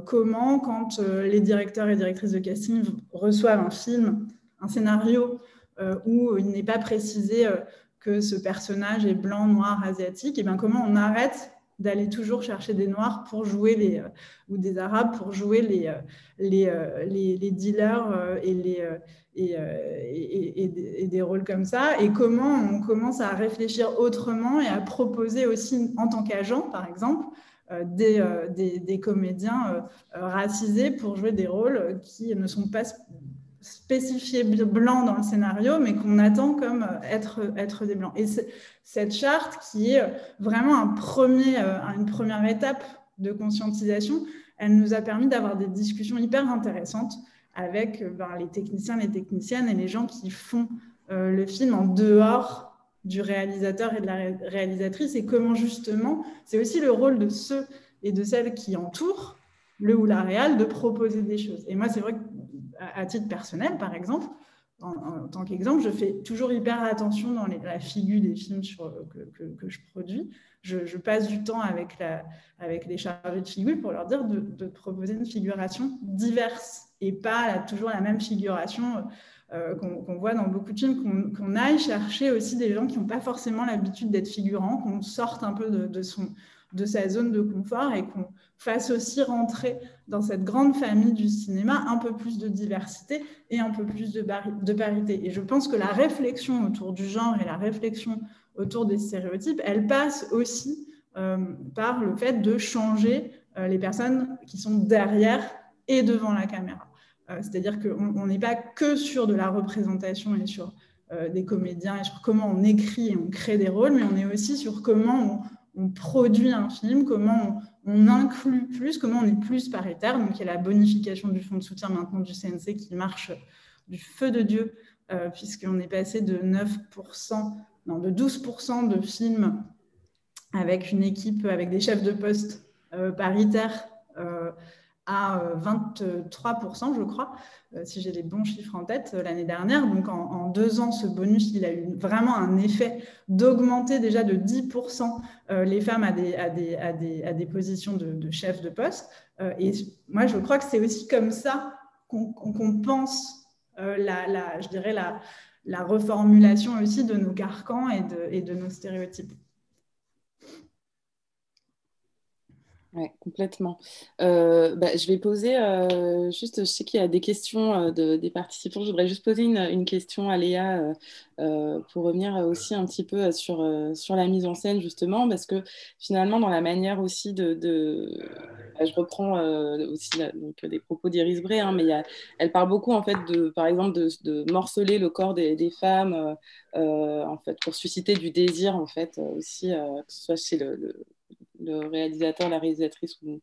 comment, quand les directeurs et directrices de casting reçoivent un film, un scénario où il n'est pas précisé que ce personnage est blanc, noir, asiatique, et bien comment on arrête d'aller toujours chercher des noirs pour jouer les euh, ou des arabes pour jouer les euh, les, euh, les, dealers et les et, et, des rôles comme ça? Et comment on commence à réfléchir autrement et à proposer aussi en tant qu'agent par exemple des, des, comédiens racisés pour jouer des rôles qui ne sont pas spécifié blanc dans le scénario, mais qu'on attend comme euh, être, être des blancs. Et cette charte, qui est vraiment un premier, euh, une première étape de conscientisation, elle nous a permis d'avoir des discussions hyper intéressantes avec euh, ben, les techniciens, les techniciennes et les gens qui font le film en dehors du réalisateur et de la réalisatrice et comment justement, c'est aussi le rôle de ceux et de celles qui entourent le ou la réal de proposer des choses. Et moi, c'est vrai que à, titre personnel, par exemple, en, tant qu'exemple, je fais toujours hyper attention dans la figure des films que, je produis. Je, passe du temps avec, les chargés de figure pour leur dire de, proposer une figuration diverse et pas toujours la même figuration euh, qu'on voit dans beaucoup de films, qu'on aille chercher aussi des gens qui n'ont pas forcément l'habitude d'être figurants, qu'on sorte un peu de, son, de sa zone de confort et qu'on fasse aussi rentrer dans cette grande famille du cinéma un peu plus de diversité et un peu plus de, parité. Et je pense que la réflexion autour du genre et la réflexion autour des stéréotypes, elle passe aussi euh, par le fait de changer euh, les personnes qui sont derrière et devant la caméra. Euh, c'est-à-dire qu'on n'est pas que sur de la représentation et sur des comédiens et sur comment on écrit et on crée des rôles, mais on est aussi sur comment on, on produit un film, comment on, inclut plus, comment on est plus paritaire. Donc, il y a la bonification du fonds de soutien maintenant du CNC qui marche du feu de Dieu, euh, puisqu'on est passé de 9%, non, de 12% de films avec une équipe, avec des chefs de poste euh, paritaires à 23%, je crois, si j'ai les bons chiffres en tête, l'année dernière. Donc, en, deux ans, ce bonus, il a eu vraiment un effet d'augmenter déjà de 10% les femmes à des, à des, à des, à des positions de, de chef de poste. et moi, je crois que c'est aussi comme ça qu'on pense la, la, je dirais la, la reformulation aussi de nos carcans et de, et de nos stéréotypes. Oui, complètement. Euh, bah, je vais poser euh, juste, je sais qu'il y a des questions euh, de, des participants. Je voudrais juste poser une, une question à Léa pour revenir aussi un petit peu sur, sur la mise en scène, justement, parce que finalement, dans la manière aussi de. de bah, je reprends aussi donc, des propos d'Iris Bray, hein, mais elle parle beaucoup, en fait, de, par exemple, de, morceler le corps des, des femmes, en fait, pour susciter du désir, en fait, aussi, que ce soit chez le réalisateur, la réalisatrice ou,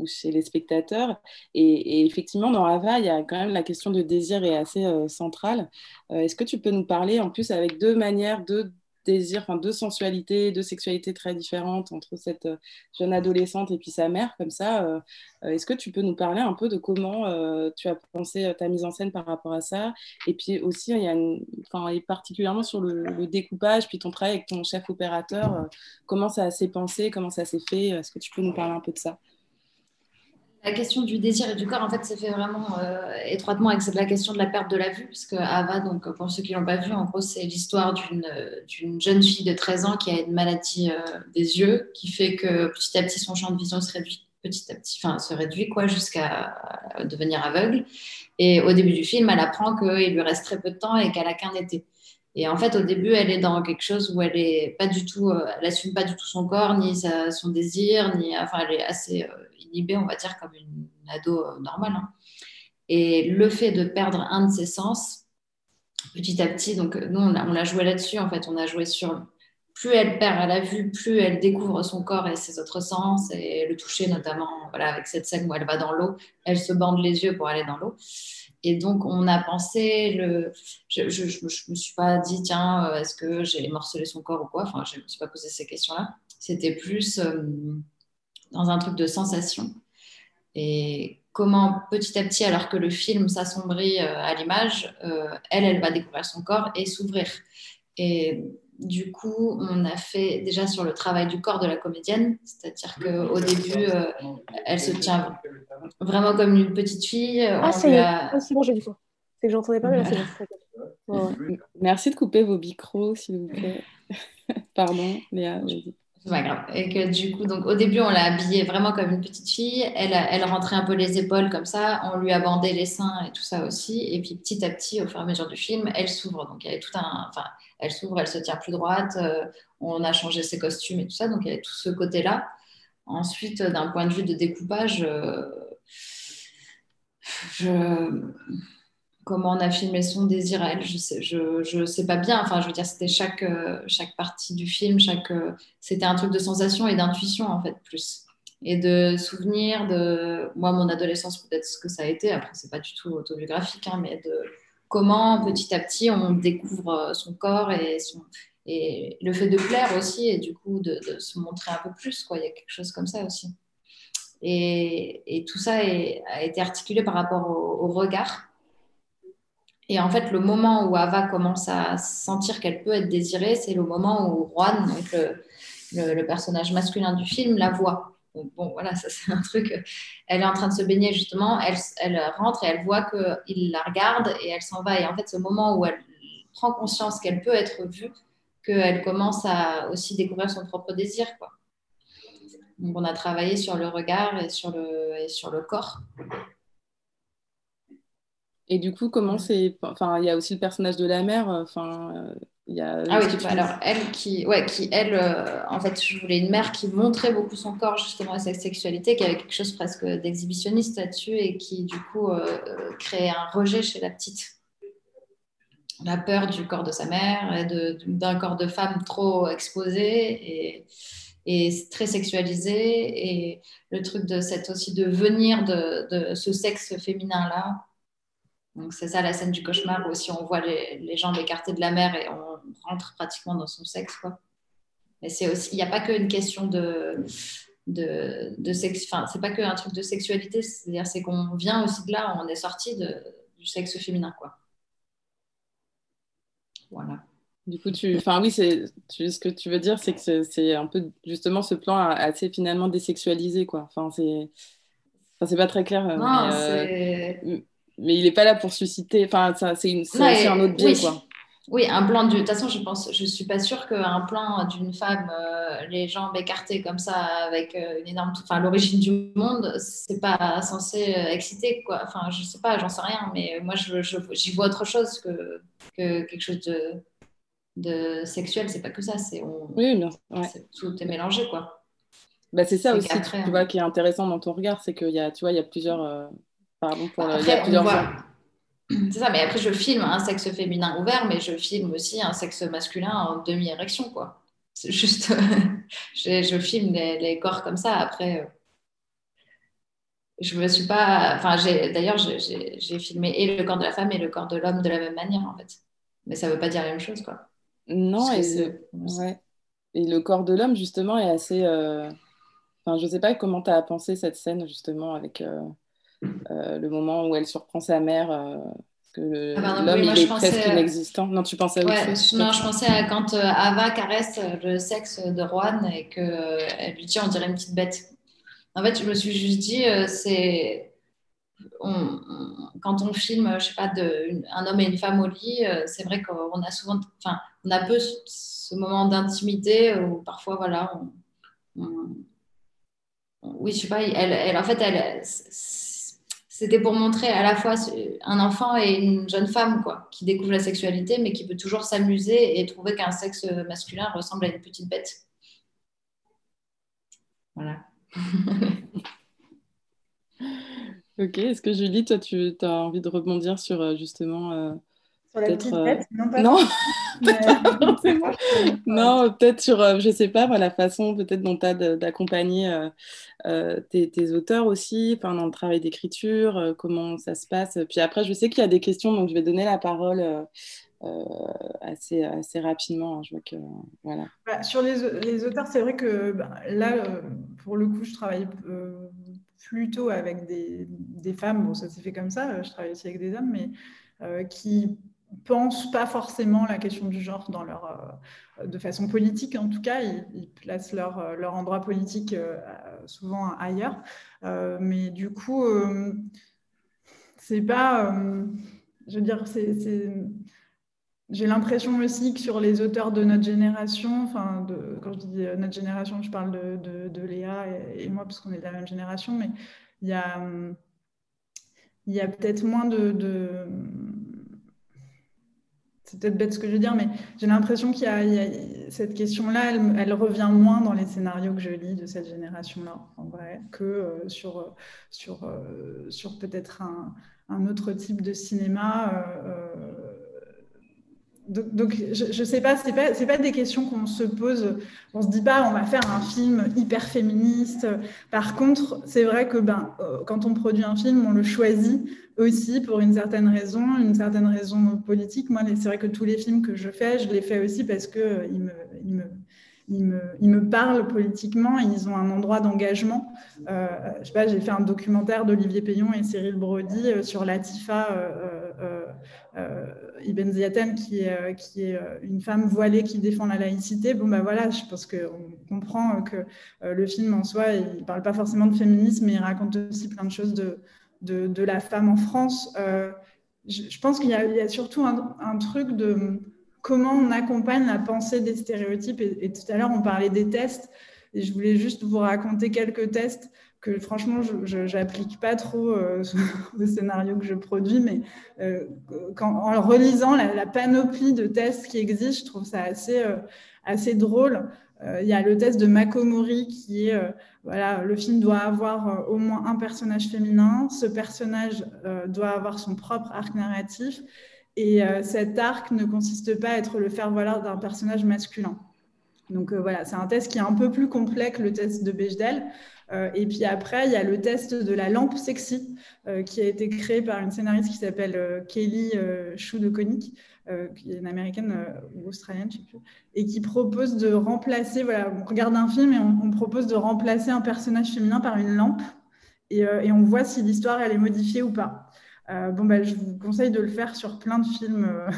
ou chez les spectateurs. Et, effectivement, dans Ava, il y a quand même la question de désir est assez euh, centrale. Euh, est-ce que tu peux nous parler en plus avec deux manières de désir, enfin deux sensualités, deux sexualités très différentes entre cette euh, jeune adolescente et puis sa mère, comme ça. Euh, euh, est-ce que tu peux nous parler un peu de comment tu as pensé ta mise en scène par rapport à ça? Et puis aussi, il y a et particulièrement sur le, découpage, puis ton travail avec ton chef opérateur, comment ça s'est pensé, comment ça s'est fait? Est-ce que tu peux nous parler un peu de ça? La question du désir et du corps, en fait, c'est fait vraiment euh, étroitement avec la question de la perte de la vue, parce que Ava, donc, pour ceux qui l'ont pas vu, en gros, c'est l'histoire d'une jeune fille de 13 ans qui a une maladie euh, des yeux, qui fait que petit à petit, son champ de vision se réduit, petit à petit, enfin, se réduit, quoi, jusqu'à devenir aveugle. Et au début du film, elle apprend qu'il lui reste très peu de temps et qu'elle a qu'un été. Et en fait, au début, elle est dans quelque chose où elle est pas du tout, euh, elle assume pas du tout son corps, ni son désir, ni, enfin, elle est assez inhibée, on va dire, comme une, ado euh, normale. Hein. Et le fait de perdre un de ses sens, petit à petit, donc euh, nous, on l'a joué là-dessus, en fait, on a joué sur plus elle perd à la vue, plus elle découvre son corps et ses autres sens, et le toucher notamment, voilà, avec cette scène où elle va dans l'eau, elle se bande les yeux pour aller dans l'eau. Et donc, on a pensé, le... je ne me suis pas dit, tiens, euh, est-ce que j'ai morcelé son corps ou quoi? Enfin, je ne me suis pas posé ces questions-là. C'était plus dans un truc de sensation. Et comment petit à petit, alors que le film s'assombrit à l'image, elle, elle va découvrir son corps et s'ouvrir. Et du coup, on a fait déjà sur le travail du corps de la comédienne, c'est-à-dire qu'au début, euh, elle se tient vraiment comme une petite fille. Ah, c'est a... ah, bon, j'ai du coup. C'est que j'entendais pas, mais là, c'est Merci de couper vos micros, s'il vous plaît. <laughs> Pardon, Léa, vas-y. Pas grave. Et que du coup, donc au début, on l'a habillée vraiment comme une petite fille. Elle, elle rentrait un peu les épaules comme ça. On lui a bandé les seins et tout ça aussi. Et puis petit à petit, au fur et à mesure du film, elle s'ouvre. Donc il y avait tout un. Enfin, elle s'ouvre, elle se tient plus droite. Euh, on a changé ses costumes et tout ça. Donc il y avait tout ce côté-là. Ensuite, d'un point de vue de découpage, euh, je comment on a filmé son désir elle, je sais, sais pas bien. Enfin, je veux dire, c'était chaque, euh, chaque partie du film, euh, c'était un truc de sensation et d'intuition en fait plus. Et de souvenirs de moi, mon adolescence, peut-être ce que ça a été. Après, c'est pas du tout autobiographique, hein, mais de comment petit à petit on découvre euh, son corps et, le fait de plaire aussi, et du coup de, se montrer un peu plus. Quoi. Il y a quelque chose comme ça aussi. Et tout ça a été articulé par rapport au regard et en fait, le moment où Ava commence à sentir qu'elle peut être désirée, c'est le moment où Juan, donc le, personnage masculin du film, la voit. bon, voilà, ça c'est un truc. Elle est en train de se baigner justement, elle, elle rentre et elle voit qu'il la regarde et elle s'en va. Et en fait, ce moment où elle prend conscience qu'elle peut être vue, qu'elle commence à aussi découvrir son propre désir. Quoi. Donc on a travaillé sur le regard et sur le, et sur le corps. Et du coup, comment c'est. Enfin, il y a aussi le personnage de la mère. Euh, enfin, euh, il y a. Ah oui, alors elle qui, ouais, qui elle, euh, en fait, je voulais une mère qui montrait beaucoup son corps justement à sa sexualité, qui avait quelque chose presque d'exhibitionniste là-dessus et qui du coup créait un rejet chez la petite. La peur du corps de sa mère et d'un corps de femme trop exposé et, et très sexualisé et le truc de cette aussi de venir de, de ce sexe féminin là donc c'est ça la scène du cauchemar où aussi on voit les, les, jambes écartées de la mère et on rentre pratiquement dans son sexe. Quoi. Mais c'est aussi, il n'y a pas qu'une question de, de, de sexe, enfin c'est pas qu'un truc de sexualité, c'est-à-dire c'est qu'on vient aussi de là, on est sorti du sexe féminin. Quoi. Voilà. Du coup, tu, enfin oui, c'est, ce que tu veux dire, c'est que c'est un peu justement ce plan assez finalement désexualisé, quoi. Enfin, c'est, enfin, c'est pas très clair. Non, euh, c'est mais il n'est pas là pour susciter. Enfin, c'est un autre biais, quoi. Oui, un plan de. toute façon, je pense, je suis pas sûre qu'un plan d'une femme, euh, les jambes écartées comme ça, avec euh, une énorme, enfin l'origine du monde, c'est pas censé euh, exciter quoi. Enfin, je sais pas, j'en sais rien, mais moi, je, j'y vois autre chose que, que quelque chose de, de sexuel. C'est pas que ça, c'est oui, bien. tout est mélangé quoi. Bah, c'est ça aussi, tu vois, qui est intéressant dans ton regard, c'est qu'il y a, tu vois, il y a plusieurs Pardon pour le... après, il y a voit... C'est ça, mais après, je filme un sexe féminin ouvert, mais je filme aussi un sexe masculin en demi-érection, quoi. C'est juste, <laughs> je, filme les, corps comme ça. Après, euh, je me suis pas. Enfin, d'ailleurs, j'ai filmé et le corps de la femme et le corps de l'homme de la même manière, en fait. Mais ça veut pas dire la même chose, quoi. Non, et, et le corps de l'homme, justement, est assez. Euh... Enfin, je sais pas comment tu as pensé cette scène, justement, avec. Euh, euh, le moment où elle surprend sa mère, euh, que ah, l'homme il est presque inexistant. Non, tu pensais à autre chose Non, je pensais à quand euh, Ava caresse le sexe de Juan et qu'elle lui dit on dirait une petite bête. En fait, je me suis juste dit, c'est. quand on filme, je sais pas, de, un homme et une femme au lit, c'est vrai qu'on a souvent, enfin, on a peu ce moment d'intimité où parfois, voilà, oui, je sais pas, elle, elle en fait, elle, c'était pour montrer à la fois un enfant et une jeune femme qui découvre la sexualité, mais qui peut toujours s'amuser et trouver qu'un sexe masculin ressemble à une petite bête. Voilà. <laughs> ok, est-ce que Julie, toi, tu as envie de rebondir sur euh, justement euh, sur la petite euh, Non, pas non. <laughs> non, peut-être sur, euh, je sais pas, la façon peut-être dont tu as d'accompagner euh, tes, auteurs aussi, dans le travail d'écriture, comment ça se passe. Puis après, je sais qu'il y a des questions, donc je vais donner la parole assez, assez rapidement. Hein, je vois que, voilà. Bah, sur les, les auteurs, c'est vrai que bah, là, pour le coup, je travaille plutôt avec des, des femmes, bon ça s'est fait comme ça, je travaille aussi avec des hommes, mais qui pensent pas forcément la question du genre dans leur, de façon politique en tout cas, ils, placent leur, leur, endroit politique souvent ailleurs. mais du coup, c'est pas, je veux dire, c'est j'ai l'impression aussi que sur les auteurs de notre génération, enfin, de, quand je dis euh, notre génération, je parle de, de, Léa et, moi, parce qu'on est de la même génération, mais il y a, y a peut-être moins de. C'est peut-être bête ce que je veux dire, mais j'ai l'impression qu'il y, a cette question-là, elle, revient moins dans les scénarios que je lis de cette génération-là, en vrai, que euh, sur, sur, euh, sur peut-être un, autre type de cinéma donc, je ne sais pas, ce n'est pas, pas, des questions qu'on se pose. On ne se dit pas, on va faire un film hyper féministe. Par contre, c'est vrai que ben, euh, quand on produit un film, on le choisit aussi pour une certaine raison, une certaine raison politique. Moi, c'est vrai que tous les films que je fais, je les fais aussi parce qu'ils euh, me, ils me, parlent politiquement, ils ont un endroit d'engagement. Euh, je sais pas, j'ai fait un documentaire d'Olivier Payon et Cyril Brody euh, sur Latifa euh, Ibn Ziaten, qui est, qui est une femme voilée qui défend la laïcité. Bon, ben voilà, je pense qu'on comprend que le film en soi, il ne parle pas forcément de féminisme, mais il raconte aussi plein de choses de, la femme en France. Je, pense qu'il y, a surtout un, un truc de comment on accompagne la pensée des stéréotypes. Et, tout à l'heure, on parlait des tests. Et je voulais juste vous raconter quelques tests que franchement, je n'applique pas trop euh, <laughs> au scénario que je produis, mais euh, en relisant la, panoplie de tests qui existent, je trouve ça assez, euh, drôle. Il y a le test de Makomori qui est, voilà, le film doit avoir au moins un personnage féminin, ce personnage doit avoir son propre arc narratif, et euh, cet arc ne consiste pas à être le faire-valoir d'un personnage masculin. Donc euh, voilà, c'est un test qui est un peu plus complet que le test de Bechdel. Euh, et puis après, il y a le test de la lampe sexy qui a été créé par une scénariste qui s'appelle Kelly Chou de Konik, qui est une américaine ou australienne, je ne sais plus, et qui propose de remplacer, voilà, on regarde un film et on, propose de remplacer un personnage féminin par une lampe et, et on voit si l'histoire elle est modifiée ou pas. Euh, bon, bah, je vous conseille de le faire sur plein de films euh,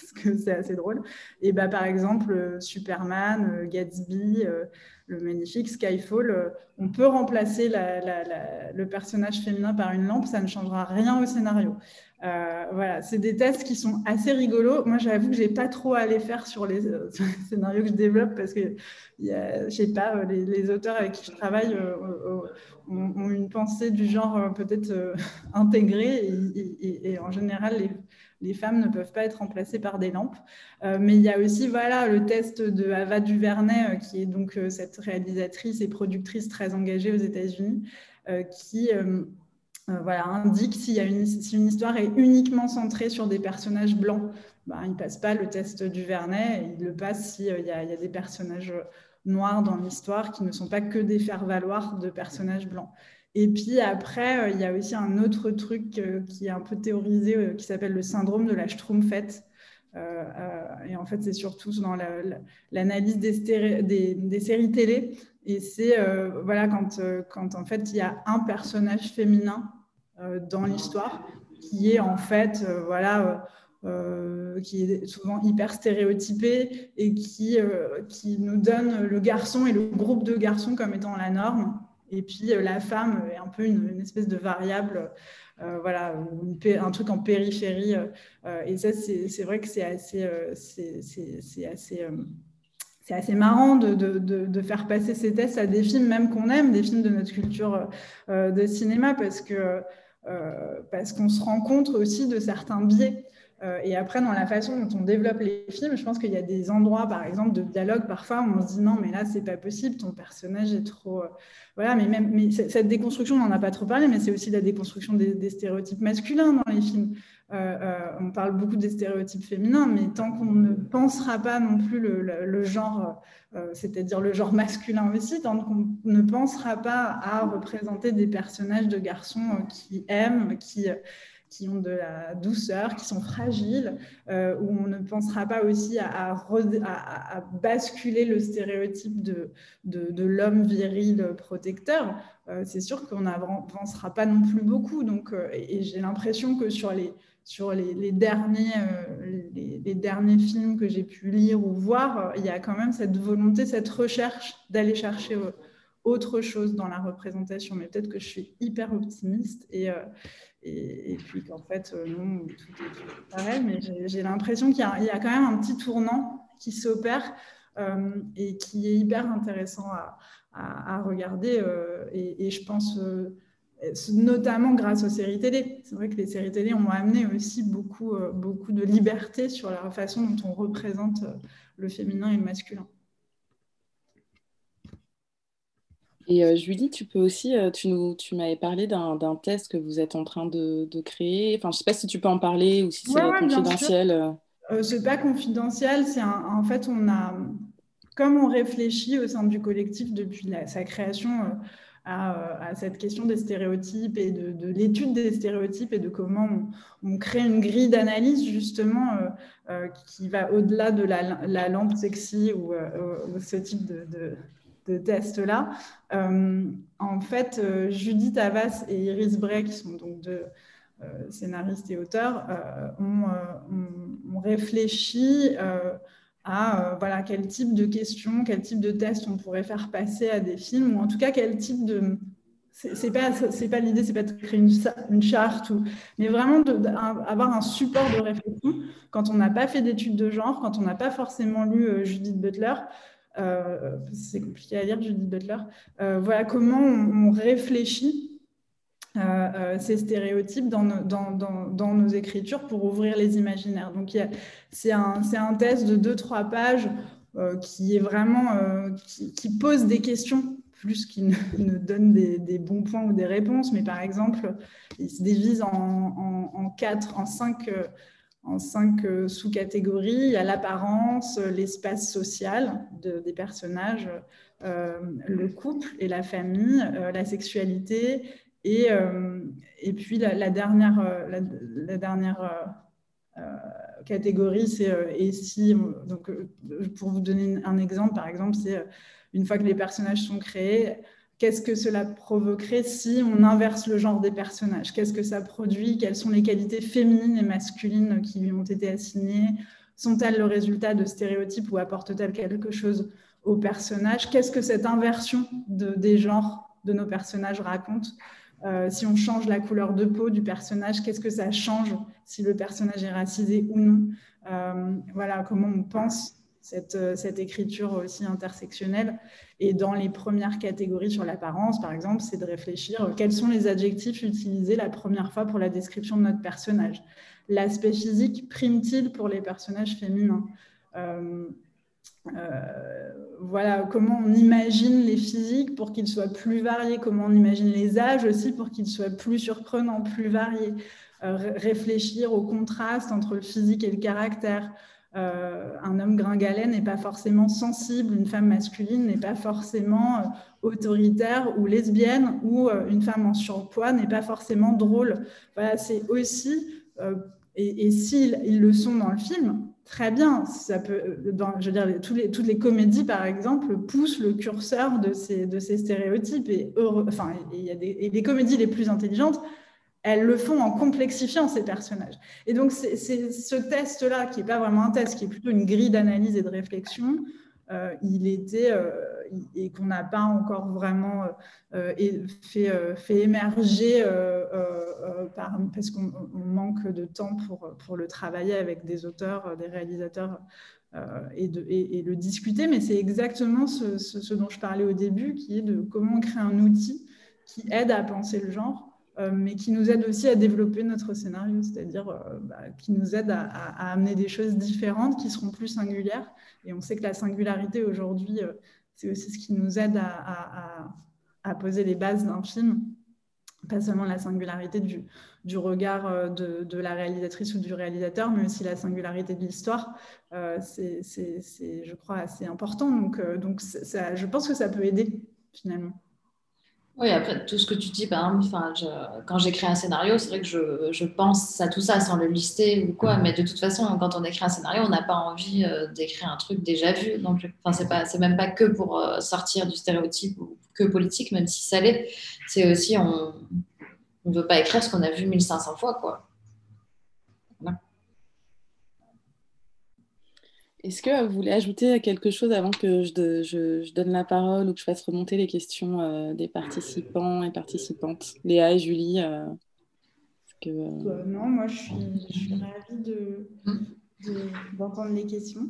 parce que c'est assez drôle. Et bah, par exemple, euh, Superman, Gatsby, le magnifique Skyfall, on peut remplacer le personnage féminin par une lampe, ça ne changera rien au scénario. voilà, c'est des tests qui sont assez rigolos. Moi, j'avoue que je n'ai pas trop à les faire <laughs> sur les, scénarios que je développe parce que, je sais pas, les, auteurs avec qui je travaille ont, une pensée du genre euh, peut-être euh, <laughs> intégrée et, en général, les, femmes ne peuvent pas être remplacées par des lampes. Euh, mais il y a aussi voilà, le test de Ava Duvernay, qui est donc cette réalisatrice et productrice très engagée aux États-Unis, qui voilà, indique si, y a une, si une histoire est uniquement centrée sur des personnages blancs. Ben, il ne passe pas le test du Vernet, il le passe s'il y, y, a des personnages noirs dans l'histoire qui ne sont pas que des faire-valoir de personnages blancs. Et puis après, euh, il y a aussi un autre truc euh, qui est un peu théorisé euh, qui s'appelle le syndrome de la Schtroumpfette. et en fait, c'est surtout dans l'analyse des, séries télé. Et c'est voilà, quand, quand en fait il y a un personnage féminin dans l'histoire qui est en fait voilà qui est souvent hyper stéréotypé et qui, qui nous donne le garçon et le groupe de garçons comme étant la norme. Et puis euh, la femme est un peu une, espèce de variable, voilà, un truc en périphérie. et ça, c'est vrai que c'est assez, c'est assez assez marrant de, de, de, faire passer ces tests à des films même qu'on aime, des films de notre culture de cinéma, parce que parce qu'on se rend compte aussi de certains biais. Euh, et après, dans la façon dont on développe les films, je pense qu'il y a des endroits, par exemple, de dialogue, parfois, où on se dit non, mais là, c'est pas possible, ton personnage est trop. Euh, voilà, mais même cette déconstruction, on n'en a pas trop parlé, mais c'est aussi la déconstruction des, stéréotypes masculins dans les films. Euh, on parle beaucoup des stéréotypes féminins, mais tant qu'on ne pensera pas non plus le, genre, c'est-à-dire le genre masculin aussi, tant qu'on ne pensera pas à représenter des personnages de garçons qui aiment, qui qui ont de la douceur, qui sont fragiles, euh, où on ne pensera pas aussi à, basculer le stéréotype de, l'homme viril protecteur, euh, c'est sûr qu'on n'avancera pas non plus beaucoup. Donc, euh, et, j'ai l'impression que sur les, derniers films que j'ai pu lire ou voir, il y a quand même cette volonté, cette recherche d'aller chercher autre chose dans la représentation. Mais peut-être que je suis hyper optimiste et, et, puis qu'en fait, euh, non, tout est, pareil, mais j'ai l'impression qu'il y, a quand même un petit tournant qui s'opère euh, et qui est hyper intéressant à, regarder. Euh, et, je pense notamment grâce aux séries télé. C'est vrai que les séries télé ont amené aussi beaucoup, beaucoup de liberté sur la façon dont on représente le féminin et le masculin. Et euh, Julie, tu peux aussi, euh, tu, nous, tu m'avais parlé d'un, test que vous êtes en train de, créer. Enfin, je ne sais pas si tu peux en parler ou si c'est confidentiel. Euh, ce n'est pas confidentiel. C'est en fait, on a, comme on réfléchit au sein du collectif depuis sa création à, cette question des stéréotypes et de, l'étude des stéréotypes et de comment on, crée une grille d'analyse justement qui va au-delà de la, lampe sexy ou, ce type de de test-là. Euh, en fait, euh, Judith Havas et Iris Bray, qui sont donc deux euh, scénaristes et auteurs, ont, réfléchi à voilà, quel type de questions, quel type de tests on pourrait faire passer à des films, ou en tout cas quel type de... C'est pas, pas l'idée, c'est pas de créer une, une charte, ou, mais vraiment d'avoir un support de réflexion quand on n'a pas fait d'études de genre, quand on n'a pas forcément lu Judith Butler, euh, c'est compliqué à dire, Judith Butler. Euh, voilà comment on, réfléchit euh, ces stéréotypes dans nos, écritures pour ouvrir les imaginaires. Donc, c'est un, test de deux, trois pages qui est vraiment qui, pose des questions plus qu'il <laughs> ne, donne des, des, bons points ou des réponses. Mais par exemple, il se divise en, en, en quatre, en cinq en cinq euh, sous-catégories. Il y a l'apparence, euh, l'espace social des personnages, euh, le couple et la famille, la sexualité, et, et puis la, dernière, la, dernière catégorie, c'est et si, donc, pour vous donner un exemple, par exemple, c'est une fois que les personnages sont créés, Qu'est-ce que cela provoquerait si on inverse le genre des personnages? Qu'est-ce que ça produit? Quelles sont les qualités féminines et masculines qui lui ont été assignées? Sont-elles le résultat de stéréotypes ou apportent-elles quelque chose aux personnages Qu'est-ce que cette inversion de, des genres de nos personnages raconte? Euh, Si on change la couleur de peau du personnage, qu'est-ce que ça change si le personnage est racisé ou non? Euh, Voilà comment on pense euh, cette, écriture aussi intersectionnelle. Et dans les premières catégories sur l'apparence, par exemple, c'est de réfléchir euh, quels sont les adjectifs utilisés la première fois pour la description de notre personnage. L'aspect physique prime-t-il pour les personnages féminins euh, voilà comment on imagine les physiques pour qu'ils soient plus variés, comment on imagine les âges aussi pour qu'ils soient plus surprenants, plus variés, réfléchir au contraste entre le physique et le caractère, euh, un homme gringalet n'est pas forcément sensible, une femme masculine n'est pas forcément euh, autoritaire ou lesbienne, ou euh, une femme en surpoids n'est pas forcément drôle. Voilà, c'est aussi, et, s'ils ils le sont dans le film, très bien. Ça peut, je veux dire, toutes les comédies, par exemple, poussent le curseur de ces, stéréotypes. Et, enfin, y a des, et les comédies les plus intelligentes elles le font en complexifiant ces personnages. Et donc, c'est ce test-là, qui n'est pas vraiment un test, qui est plutôt une grille d'analyse et de réflexion, euh, il était, euh, et qu'on n'a pas encore vraiment euh, fait, émerger parce qu'on manque de temps pour, pour le travailler avec des auteurs, des réalisateurs. Et, de, et, le discuter, mais c'est exactement ce, ce dont je parlais au début, qui est de comment créer un outil qui aide à penser le genre mais qui nous aide aussi à développer notre scénario, c'est-à-dire euh, bah, qui nous aide à, amener des choses différentes qui seront plus singulières. Et on sait que la singularité aujourd'hui, euh, c'est aussi ce qui nous aide à, poser les bases d'un film, pas seulement la singularité du, regard de, la réalisatrice ou du réalisateur, mais aussi la singularité de l'histoire. c'est, je crois, assez important. Donc, je pense que ça peut aider finalement. Oui, après, tout ce que tu dis, par exemple, quand j'écris un scénario, c'est vrai que je, je, pense à tout ça sans le lister ou quoi, mais de toute façon, quand on écrit un scénario, on n'a pas envie euh, d'écrire un truc déjà vu. Donc, pas, c'est même pas que pour euh, sortir du stéréotype ou que politique, même si ça l'est. C'est aussi, on ne veut pas écrire ce qu'on a vu 1500 fois, quoi. Est-ce que vous voulez ajouter quelque chose avant que je, donne la parole ou que je fasse remonter les questions euh, des participants et participantes Léa et Julie euh, euh, Non, moi je suis, ravie d'entendre les questions.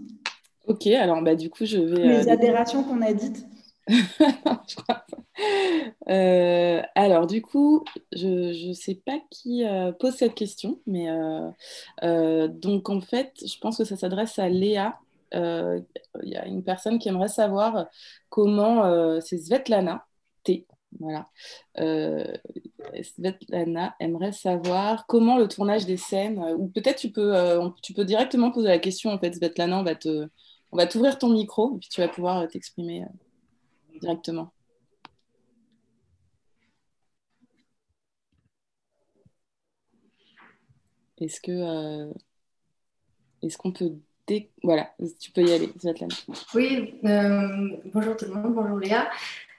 Ok, alors bah, du coup je vais... Les adhérations qu'on a dites. <laughs> alors, du coup, je ne sais pas qui pose cette question, mais donc en fait, je pense que ça s'adresse à Léa. Il y a une personne qui aimerait savoir comment c'est Svetlana T. Voilà. Svetlana aimerait savoir comment le tournage des scènes, ou peut-être tu peux, tu peux directement poser la question en fait, Svetlana, on va on va t'ouvrir ton micro et puis tu vas pouvoir t'exprimer directement. Est-ce que euh, est-ce qu'on peut voilà tu peux y aller Svetlana. Oui euh, bonjour tout le monde bonjour Léa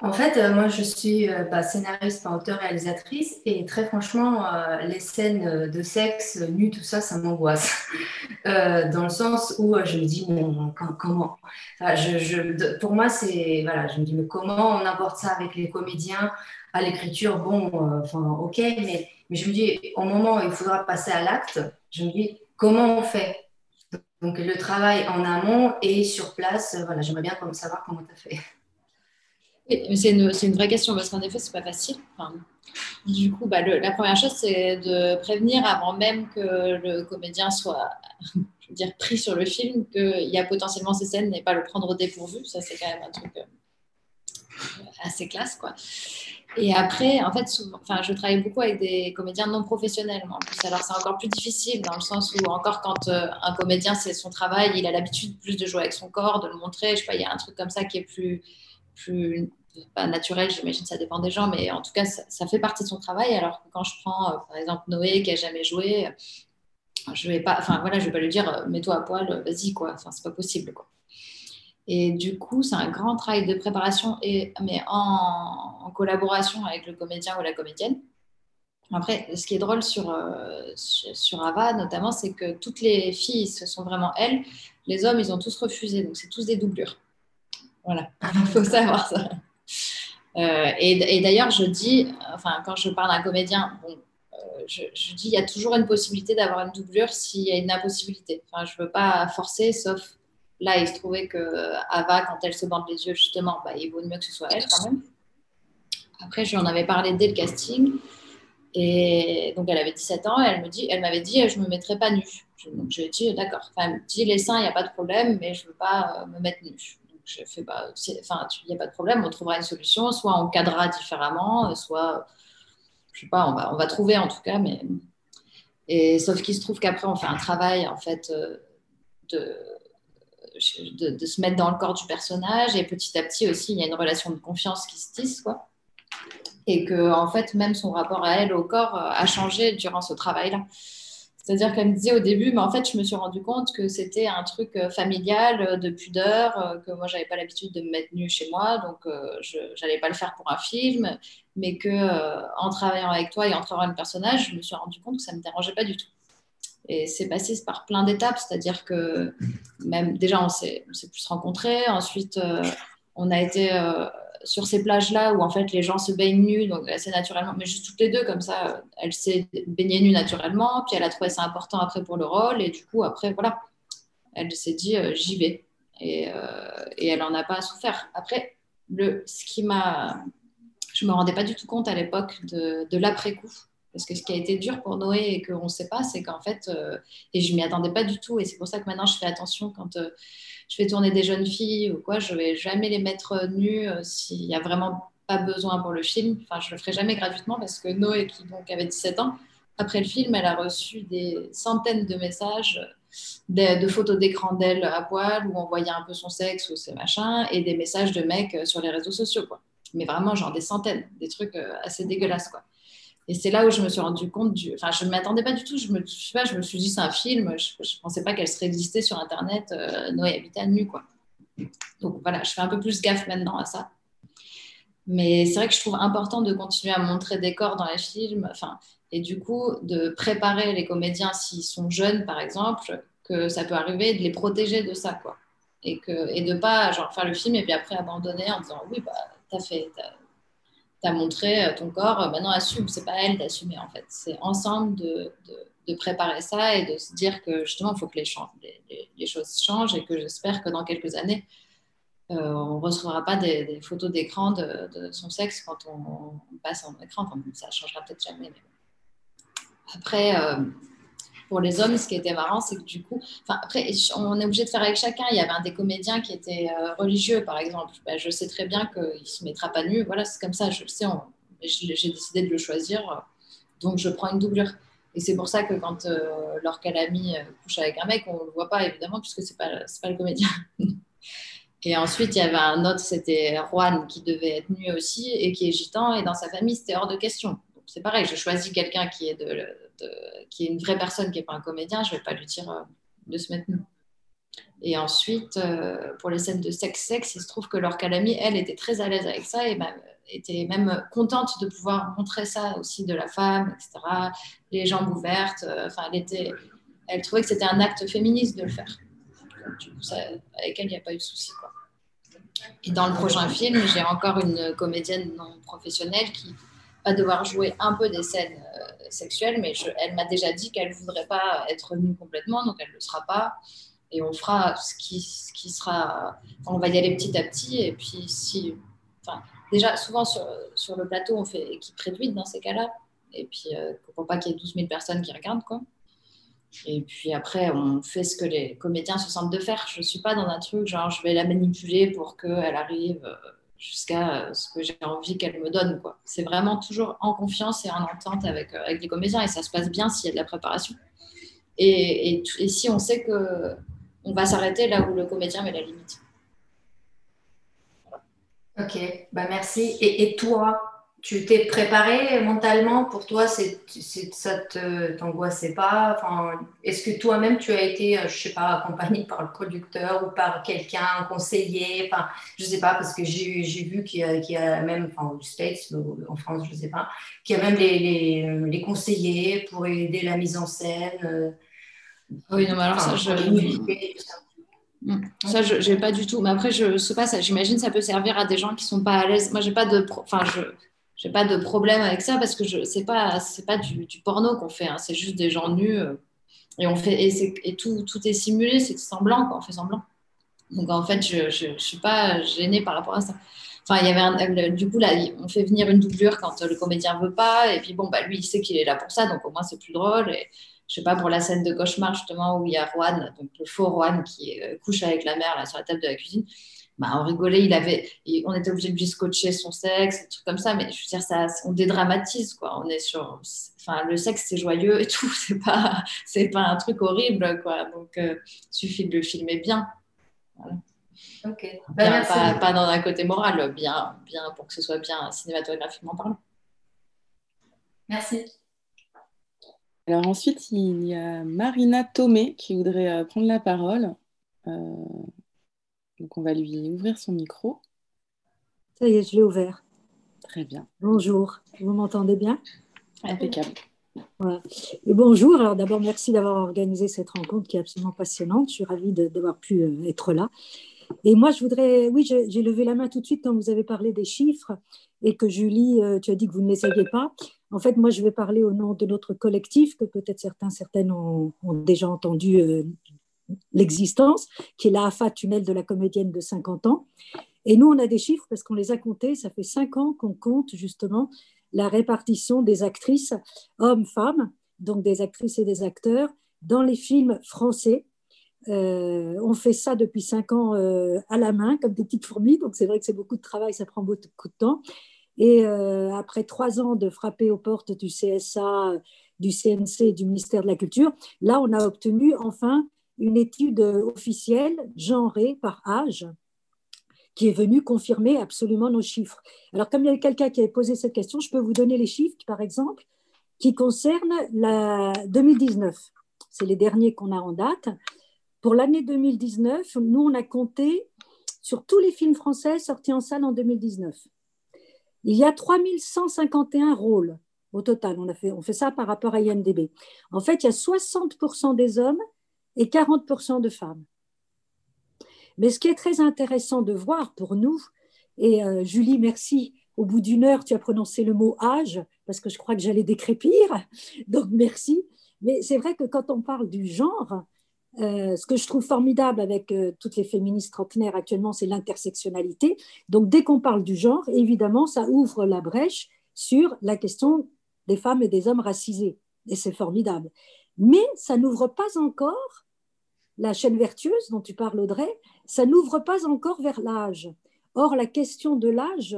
en fait, euh, moi, je suis bah, scénariste, auteur, réalisatrice, et très franchement, les scènes de sexe, nu, tout ça, ça m'angoisse. Dans le sens où je me dis, comment? Pour moi, c'est. Voilà, je me dis, mais comment on aborde ça avec les comédiens? À l'écriture, bon, enfin, ok, mais, mais je me dis, au moment où il faudra passer à l'acte, je me dis, comment on fait? Donc, le travail en amont et sur place, voilà, j'aimerais bien savoir comment tu as fait. C'est une, vraie question parce qu'en effet, c'est pas facile. du coup, bah, la première chose, c'est de prévenir avant même que le comédien soit <laughs> je veux dire, pris sur le film qu'il y a potentiellement ces scènes et pas le prendre au dépourvu. Ça, c'est quand même un truc euh, assez classe. Quoi. Et après, en fait, je travaille beaucoup avec des comédiens non professionnels. Alors c'est encore plus difficile dans le sens où encore quand euh, un comédien c'est son travail, il a l'habitude plus de jouer avec son corps, de le montrer. Je sais pas, il y a un truc comme ça qui est plus pas naturel, j'imagine ça dépend des gens, mais en tout cas, ça, fait partie de son travail. Alors que quand je prends, euh, par exemple, Noé qui a jamais joué, je vais pas, enfin voilà, je vais pas lui dire, euh, mets-toi à poil, vas-y quoi. Enfin, c'est pas possible quoi. Et du coup, c'est un grand travail de préparation, et, mais en, collaboration avec le comédien ou la comédienne. Après, ce qui est drôle sur, euh, sur Ava, notamment, c'est que toutes les filles, ce sont vraiment elles. Les hommes, ils ont tous refusé, donc c'est tous des doublures. Voilà, il <laughs> faut savoir ça. Euh, et, d'ailleurs, je dis, enfin, quand je parle d'un comédien, bon, euh, je, dis, il y a toujours une possibilité d'avoir une doublure s'il y a une impossibilité. Enfin, je ne veux pas forcer, sauf là, il se trouvait que Ava, quand elle se bande les yeux, justement, bah, il vaut mieux que ce soit elle quand même. Après, je lui en avais parlé dès le casting. Et donc, elle avait 17 ans et elle me dit, m'avait dit, je ne me mettrai pas nue. Donc, j'ai dit, d'accord. Enfin, elle me dit, les seins, il n'y a pas de problème, mais je ne veux pas euh, me mettre nue je fais bah, enfin, il n'y a pas de problème, on trouvera une solution, soit on cadrera différemment, soit, je sais pas, on va, trouver en tout cas, mais. Et sauf qu'il se trouve qu'après, on fait un travail, en fait, euh, de, de, se mettre dans le corps du personnage, et petit à petit aussi, il y a une relation de confiance qui se tisse, quoi. Et que, en fait, même son rapport à elle, au corps, a changé durant ce travail-là. C'est-à-dire qu'elle me disait au début, mais en fait, je me suis rendu compte que c'était un truc euh, familial, euh, de pudeur, euh, que moi, j'avais pas l'habitude de me mettre nue chez moi, donc je n'allais pas le faire pour un film, mais que en travaillant avec toi et en travaillant le personnage, je me suis rendu compte que ça me dérangeait pas du tout. Et c'est passé par plein d'étapes, c'est-à-dire que même déjà, on s'est plus rencontrés, ensuite, on a été sur ces plages-là où en fait les gens se baignent nus, donc assez naturellement, mais juste toutes les deux, comme ça, elle s'est baignée nue naturellement, puis elle a trouvé ça important après pour le rôle, et du coup, après, voilà, elle s'est dit, euh, j'y vais. Et, euh, et, elle n'en a pas souffert. Après, le, ce qui m'a. Je ne me rendais pas du tout compte à l'époque de, de l'après-coup. Parce que ce qui a été dur pour Noé et qu'on ne sait pas, c'est qu'en fait, euh, et je m'y attendais pas du tout, et c'est pour ça que maintenant je fais attention quand je fais tourner des jeunes filles ou quoi, je vais jamais les mettre nues euh, s'il n'y a vraiment pas besoin pour le film. Enfin, je le ferai jamais gratuitement parce que Noé, qui donc avait 17 ans, après le film, elle a reçu des centaines de messages, de, photos d'écran d'elle à poil où on voyait un peu son sexe ou ses machins, et des messages de mecs euh, sur les réseaux sociaux, quoi. mais vraiment genre des centaines, des trucs assez dégueulasses quoi. Et c'est là où je me suis rendu compte du. Enfin, je ne m'attendais pas du tout. Je me, je sais pas, je me suis dit, c'est un film. Je ne pensais pas qu'elle serait existée sur Internet. Noé habitait à nu, quoi. Donc voilà, je fais un peu plus gaffe maintenant à ça. Mais c'est vrai que je trouve important de continuer à montrer des corps dans les films. Enfin, et du coup, de préparer les comédiens s'ils sont jeunes, par exemple, que ça peut arriver, de les protéger de ça, quoi. Et, que, et de pas genre, faire le film et puis après abandonner en disant oui, bah, t'as fait, montré ton corps, maintenant assume, c'est pas elle d'assumer en fait. C'est ensemble de, de, préparer ça et de se dire que justement, il faut que les, choses changent et que j'espère que dans quelques années, euh, on ne recevra pas des, photos d'écran de, son sexe quand on, passe en écran. Enfin, ça changera peut-être jamais. Mais après, euh, pour les hommes, ce qui était marrant, c'est que du coup, après, on est obligé de faire avec chacun. Il y avait un des comédiens qui était euh, religieux, par exemple. Ben, je sais très bien qu'il ne se mettra pas nu. Voilà, c'est comme ça, je le sais. J'ai décidé de le choisir. Donc, je prends une doublure. Et c'est pour ça que quand euh, ami couche avec un mec, on ne le voit pas, évidemment, puisque ce n'est pas, pas le comédien. <laughs> Et ensuite, il y avait un autre, c'était Juan, qui devait être nu aussi et qui est gitan. Et dans sa famille, c'était hors de question c'est pareil, je choisis quelqu'un qui est de, qui est une vraie personne, qui n'est pas un comédien, je ne vais pas lui dire euh, de se mettre nu. Et ensuite, euh, pour les scènes de sexe-sexe, il se trouve que leur calamie, elle, était très à l'aise avec ça et était même contente de pouvoir montrer ça aussi de la femme, etc. Les jambes ouvertes. Euh, enfin, elle, était, elle trouvait que c'était un acte féministe de le faire. avec elle, il n'y a pas eu de souci. Et dans le prochain film, j'ai encore une comédienne non professionnelle qui va devoir jouer un peu des scènes euh, sexuelles, mais elle m'a déjà dit qu'elle ne voudrait pas être nue complètement, donc elle ne le sera pas. Et on fera ce qui, sera. on va y aller petit à petit. Et puis, si. Enfin, déjà, souvent sur, le plateau, on fait équipe réduite dans ces cas-là. Et puis, euh, pour pas qu'il y ait 12 000 personnes qui regardent, quoi. Et puis après, on fait ce que les comédiens se sentent de faire. Je ne suis pas dans un truc genre je vais la manipuler pour qu'elle arrive. Jusqu'à euh, ce que j'ai envie qu'elle me donne. C'est vraiment toujours en confiance et en entente avec, euh, avec les comédiens et ça se passe bien s'il y a de la préparation. Et, et, si on sait que on va s'arrêter là où le comédien met la limite. Ok, bah merci. Et, et toi, tu t'es préparé mentalement pour toi c'est, ça ne t'angoissait pas? Enfin, Est-ce que toi-même tu as été, euh, je sais pas, accompagné <laughs> par le producteur ou par quelqu'un, conseiller? Enfin, Je sais pas, parce que j'ai, vu qu'il y, a, qu'il y a même, enfin, aux States, en France, je sais pas, qu'il y a même les, les, les, conseillers pour aider la mise en scène. Euh, oui, non, mais alors ça, je. Mm. Ça, je n'ai pas du tout. Mais après, je sais pas, ça, j'imagine ça peut servir à des gens qui sont pas à l'aise. Moi, j'ai pas de. Enfin, je j'ai pas de problème avec ça parce que je c'est pas c'est pas du, porno qu'on fait hein. c'est juste des gens nus euh, et on fait et, et tout, tout est simulé c'est semblant quoi. On fait semblant. Donc en fait je, je, suis pas gênée par rapport à ça. Enfin il y avait un, du coup là on fait venir une doublure quand le comédien veut pas et puis bon bah lui il sait qu'il est là pour ça donc au moins c'est plus drôle et je sais pas pour la scène de cauchemar justement où il y a Juan donc le faux Juan qui euh, couche avec la mère là sur la table de la cuisine bah, on rigolait, il avait, on était obligé de lui scotcher son sexe, des trucs comme ça, mais je veux dire, ça, on dédramatise, quoi. On est sur, enfin, le sexe, c'est joyeux et tout, <laughs> c'est pas, c'est pas un truc horrible, quoi. Donc, il euh, suffit de le filmer bien. Ok. Bah, pas, dans un côté moral, bien, bien pour que ce soit bien cinématographiquement parlant. Merci. Alors ensuite, il y a Marina Tomé qui voudrait euh, prendre la parole. Euh, donc on va lui ouvrir son micro. Ça y est, je l'ai ouvert. Très bien. Bonjour, vous m'entendez bien? Impeccable. Et bonjour, alors d'abord merci d'avoir organisé cette rencontre qui est absolument passionnante. Je suis ravie d'avoir pu euh, être là. Et moi, je voudrais, oui, j'ai levé la main tout de suite quand vous avez parlé des chiffres et que Julie, euh, tu as dit que vous ne les saviez pas. En fait, moi, je vais parler au nom de notre collectif, que peut-être certains, certaines ont, déjà entendu euh, l'existence, qui est la AFA tunnel de la comédienne de 50 ans. Et nous, on a des chiffres parce qu'on les a comptés. Ça fait cinq ans qu'on compte justement la répartition des actrices hommes-femmes, donc des actrices et des acteurs, dans les films français. Euh, on fait ça depuis cinq ans euh, à la main, comme des petites fourmis. Donc c'est vrai que c'est beaucoup de travail, ça prend beaucoup de temps. Et euh, après trois ans de frapper aux portes du CSA, du CNC du ministère de la Culture, là, on a obtenu enfin une étude officielle genrée par âge qui est venu confirmer absolument nos chiffres. Alors, comme il y avait quelqu'un qui avait posé cette question, je peux vous donner les chiffres, par exemple, qui concernent la 2019. C'est les derniers qu'on a en date. Pour l'année 2019, nous, on a compté sur tous les films français sortis en salle en 2019. Il y a 3151 rôles au total. On, a fait, on fait ça par rapport à IMDB. En fait, il y a 60% des hommes et 40% de femmes. Mais ce qui est très intéressant de voir pour nous, et euh, Julie, merci, au bout d'une heure, tu as prononcé le mot âge, parce que je crois que j'allais décrépir, <laughs> donc merci. Mais c'est vrai que quand on parle du genre, euh, ce que je trouve formidable avec euh, toutes les féministes trentenaires actuellement, c'est l'intersectionnalité. Donc dès qu'on parle du genre, évidemment, ça ouvre la brèche sur la question des femmes et des hommes racisés. Et c'est formidable. Mais ça n'ouvre pas encore la chaîne vertueuse dont tu parles, Audrey, ça n'ouvre pas encore vers l'âge. Or, la question de l'âge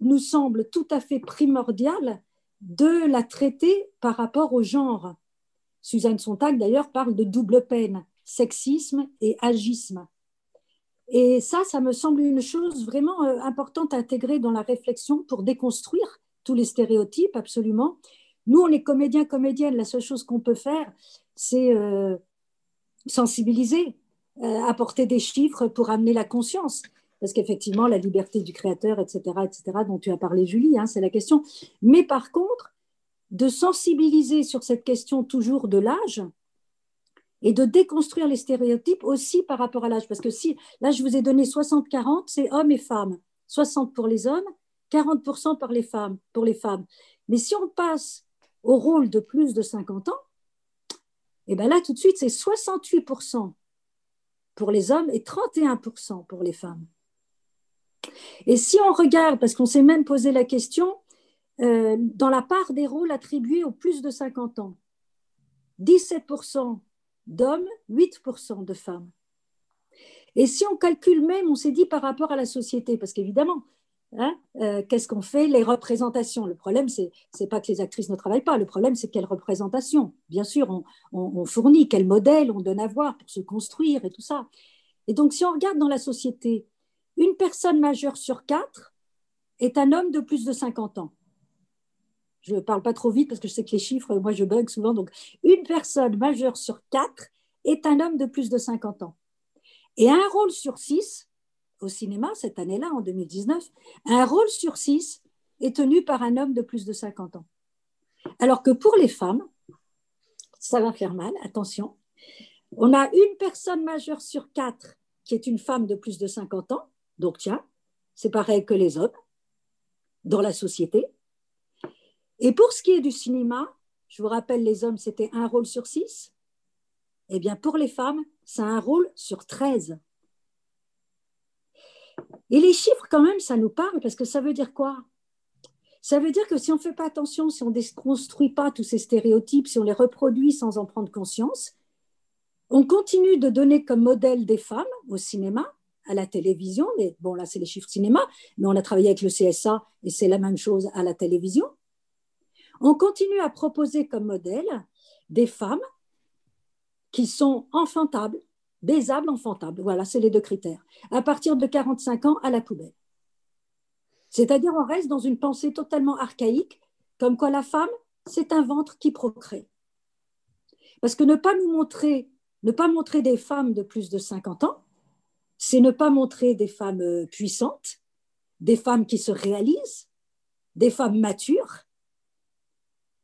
nous semble tout à fait primordiale de la traiter par rapport au genre. Suzanne Sontag, d'ailleurs, parle de double peine, sexisme et agisme. Et ça, ça me semble une chose vraiment euh, importante à intégrer dans la réflexion pour déconstruire tous les stéréotypes, absolument. Nous, on est comédiens, comédiennes. La seule chose qu'on peut faire, c'est euh, sensibiliser, euh, apporter des chiffres pour amener la conscience. Parce qu'effectivement, la liberté du créateur, etc., etc., dont tu as parlé, Julie, hein, c'est la question. Mais par contre, de sensibiliser sur cette question toujours de l'âge et de déconstruire les stéréotypes aussi par rapport à l'âge. Parce que si, là, je vous ai donné 60-40, c'est hommes et femmes. 60 pour les hommes, 40% pour les femmes, pour les femmes. Mais si on passe au rôle de plus de 50 ans, et bien là, tout de suite, c'est 68% pour les hommes et 31% pour les femmes. Et si on regarde, parce qu'on s'est même posé la question, euh, dans la part des rôles attribués aux plus de 50 ans, 17% d'hommes, 8% de femmes. Et si on calcule même, on s'est dit par rapport à la société, parce qu'évidemment, Hein, euh, qu'est-ce qu'on fait Les représentations. Le problème, c'est n'est pas que les actrices ne travaillent pas. Le problème, c'est quelle représentation. Bien sûr, on, on, fournit quel modèle on donne à voir pour se construire et tout ça. Et donc, si on regarde dans la société, une personne majeure sur quatre est un homme de plus de 50 ans. Je ne parle pas trop vite parce que je sais que les chiffres, moi, je bug souvent. Donc, une personne majeure sur quatre est un homme de plus de 50 ans. Et un rôle sur six au cinéma cette année-là, en 2019, un rôle sur six est tenu par un homme de plus de 50 ans. Alors que pour les femmes, ça va faire mal, attention, on a une personne majeure sur quatre qui est une femme de plus de 50 ans, donc tiens, c'est pareil que les hommes dans la société. Et pour ce qui est du cinéma, je vous rappelle, les hommes, c'était un rôle sur six. Eh bien, pour les femmes, c'est un rôle sur 13. Et les chiffres, quand même, ça nous parle parce que ça veut dire quoi? Ça veut dire que si on ne fait pas attention, si on ne déconstruit pas tous ces stéréotypes, si on les reproduit sans en prendre conscience, on continue de donner comme modèle des femmes au cinéma, à la télévision. Mais bon, là, c'est les chiffres cinéma, mais on a travaillé avec le CSA et c'est la même chose à la télévision. On continue à proposer comme modèle des femmes qui sont enfantables, baisable, enfantable. Voilà, c'est les deux critères. À partir de 45 ans, à la poubelle. C'est-à-dire, on reste dans une pensée totalement archaïque, comme quoi la femme, c'est un ventre qui procrée. Parce que ne pas nous montrer, montrer des femmes de plus de 50 ans, c'est ne pas montrer des femmes euh, puissantes, des femmes qui se réalisent, des femmes matures,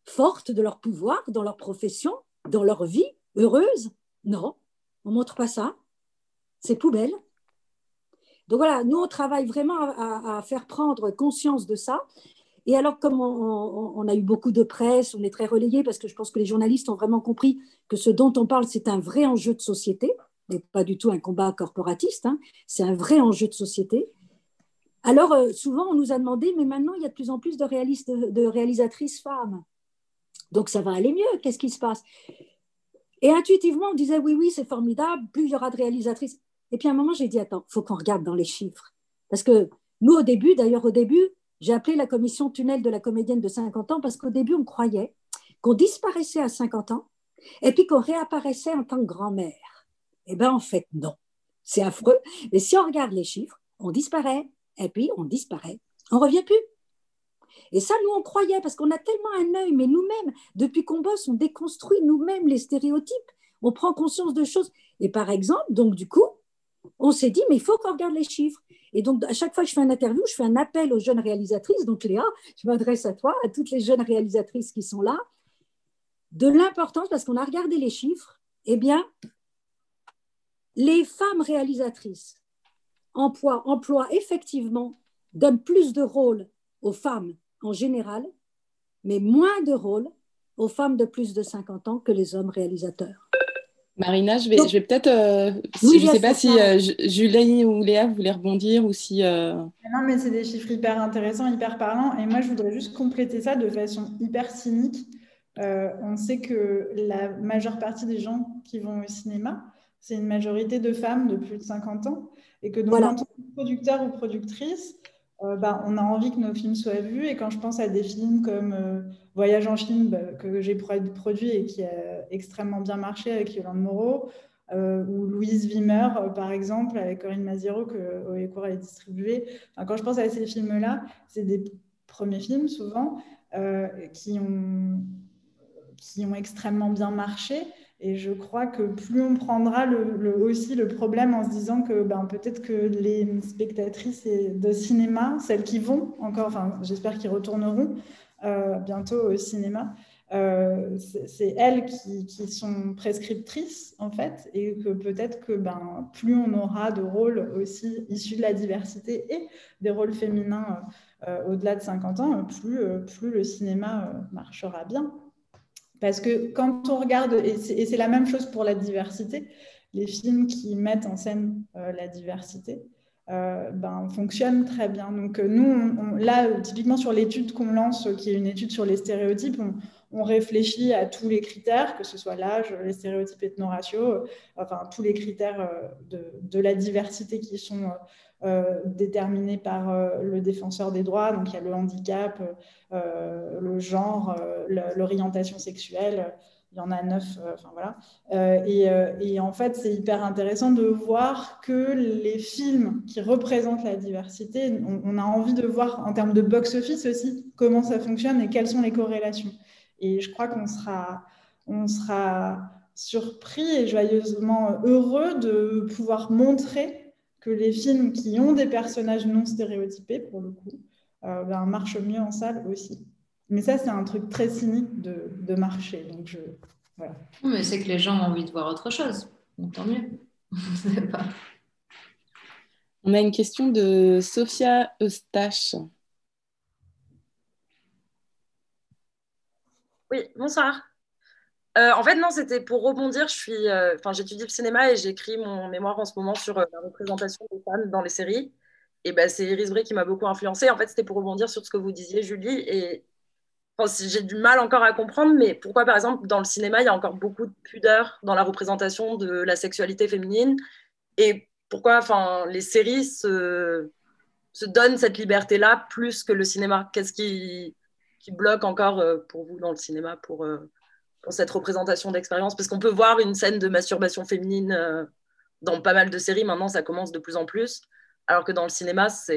fortes de leur pouvoir, dans leur profession, dans leur vie, heureuses. Non, on ne montre pas ça. C'est poubelle. Donc voilà, nous, on travaille vraiment à, faire prendre conscience de ça. Et alors, comme on, a eu beaucoup de presse, on est très relayé parce que je pense que les journalistes ont vraiment compris que ce dont on parle, c'est un vrai enjeu de société, et pas du tout un combat corporatiste, hein. c'est un vrai enjeu de société. Alors, euh, souvent, on nous a demandé, mais maintenant, il y a de plus en plus de, de réalisatrices femmes. Donc, ça va aller mieux. Qu'est-ce qui se passe? Et intuitivement, on disait oui, oui, c'est formidable, plus il y aura de réalisatrices. Et puis à un moment, j'ai dit attends, faut qu'on regarde dans les chiffres. Parce que nous, au début, d'ailleurs, au début, j'ai appelé la commission tunnel de la comédienne de 50 ans parce qu'au début, on croyait qu'on disparaissait à 50 ans et puis qu'on réapparaissait en tant que grand-mère. Eh bien, en fait, non. C'est affreux. Mais si on regarde les chiffres, on disparaît, et puis on disparaît. On revient plus. Et ça, nous, on croyait, parce qu'on a tellement un œil, mais nous-mêmes, depuis qu'on bosse, on déconstruit nous-mêmes les stéréotypes, on prend conscience de choses. Et par exemple, donc du coup, on s'est dit, mais il faut qu'on regarde les chiffres. Et donc, à chaque fois que je fais un interview, je fais un appel aux jeunes réalisatrices. Donc, Léa, je m'adresse à toi, à toutes les jeunes réalisatrices qui sont là, de l'importance, parce qu'on a regardé les chiffres, eh bien, les femmes réalisatrices emploient, emploient effectivement, donnent plus de rôles aux femmes en général, mais moins de rôles aux femmes de plus de 50 ans que les hommes réalisateurs. Marina, je vais, je vais peut-être. Euh, je ne sais pas si euh, Julie ou Léa voulaient rebondir ou si. Euh, non, mais c'est des chiffres hyper intéressants, hyper parlants. Et moi, je voudrais juste compléter ça de façon hyper cynique. on sait que la majeure partie des gens qui vont au cinéma, c'est une majorité de femmes de plus de 50 ans. Et que donc, en tant que producteur ou productrice, euh, bah, on a envie que nos films soient vus. Et quand je pense à des films comme euh, Voyage en film bah, que j'ai produit et qui a extrêmement bien marché avec Yolande Moreau, euh, ou Louise Wimmer, par exemple, avec Corinne Maziro, que Oecourt a distribué. quand je pense à ces films-là, c'est des premiers films souvent qui, ont, qui ont extrêmement bien marché. Et je crois que plus on prendra le, aussi le problème en se disant que ben, peut-être que les spectatrices de cinéma, celles qui vont encore, enfin, j'espère qu'ils retourneront euh, bientôt au cinéma, euh, c'est elles qui, sont prescriptrices en fait, et que peut-être que ben, plus on aura de rôles aussi issus de la diversité et des rôles féminins euh, au-delà de 50 ans, plus le cinéma marchera bien. Parce que quand on regarde, et c'est la même chose pour la diversité, les films qui mettent en scène euh, la diversité euh, ben, fonctionnent très bien. Donc euh, nous, là, typiquement sur l'étude qu'on lance, qui est une étude sur les stéréotypes, on, réfléchit à tous les critères, que ce soit l'âge, les stéréotypes ethno-raciaux, enfin tous les critères de, la diversité qui sont déterminés par euh, le défenseur des droits. Donc il y a le handicap, euh, le genre, l'orientation sexuelle. Il y en a neuf, voilà. Et, en fait, c'est hyper intéressant de voir que les films qui représentent la diversité, on, a envie de voir en termes de box-office aussi comment ça fonctionne et quelles sont les corrélations. Et je crois qu'on sera, on sera surpris et joyeusement heureux de pouvoir montrer que les films qui ont des personnages non stéréotypés, pour le coup, euh, ben, marchent mieux en salle aussi. Mais ça, c'est un truc très cynique de, de marché. Donc je, voilà. Mais c'est que les gens ont envie de voir autre chose. Donc tant mieux. <laughs> On a une question de Sophia Eustache. Oui, bonsoir. Euh, en fait, non, c'était pour rebondir. Je euh, j'étudie le cinéma et j'écris mon mémoire en ce moment sur euh, la représentation des femmes dans les séries. Et ben, c'est Iris Bray qui m'a beaucoup influencée. En fait, c'était pour rebondir sur ce que vous disiez, Julie. Et j'ai du mal encore à comprendre, mais pourquoi, par exemple, dans le cinéma, il y a encore beaucoup de pudeur dans la représentation de la sexualité féminine? Et pourquoi, les séries se, se donnent cette liberté-là plus que le cinéma? Qu'est-ce qui, qui bloque encore pour vous dans le cinéma pour pour cette représentation d'expérience Parce qu'on peut voir une scène de masturbation féminine euh, dans pas mal de séries. Maintenant, ça commence de plus en plus. Alors que dans le cinéma, ça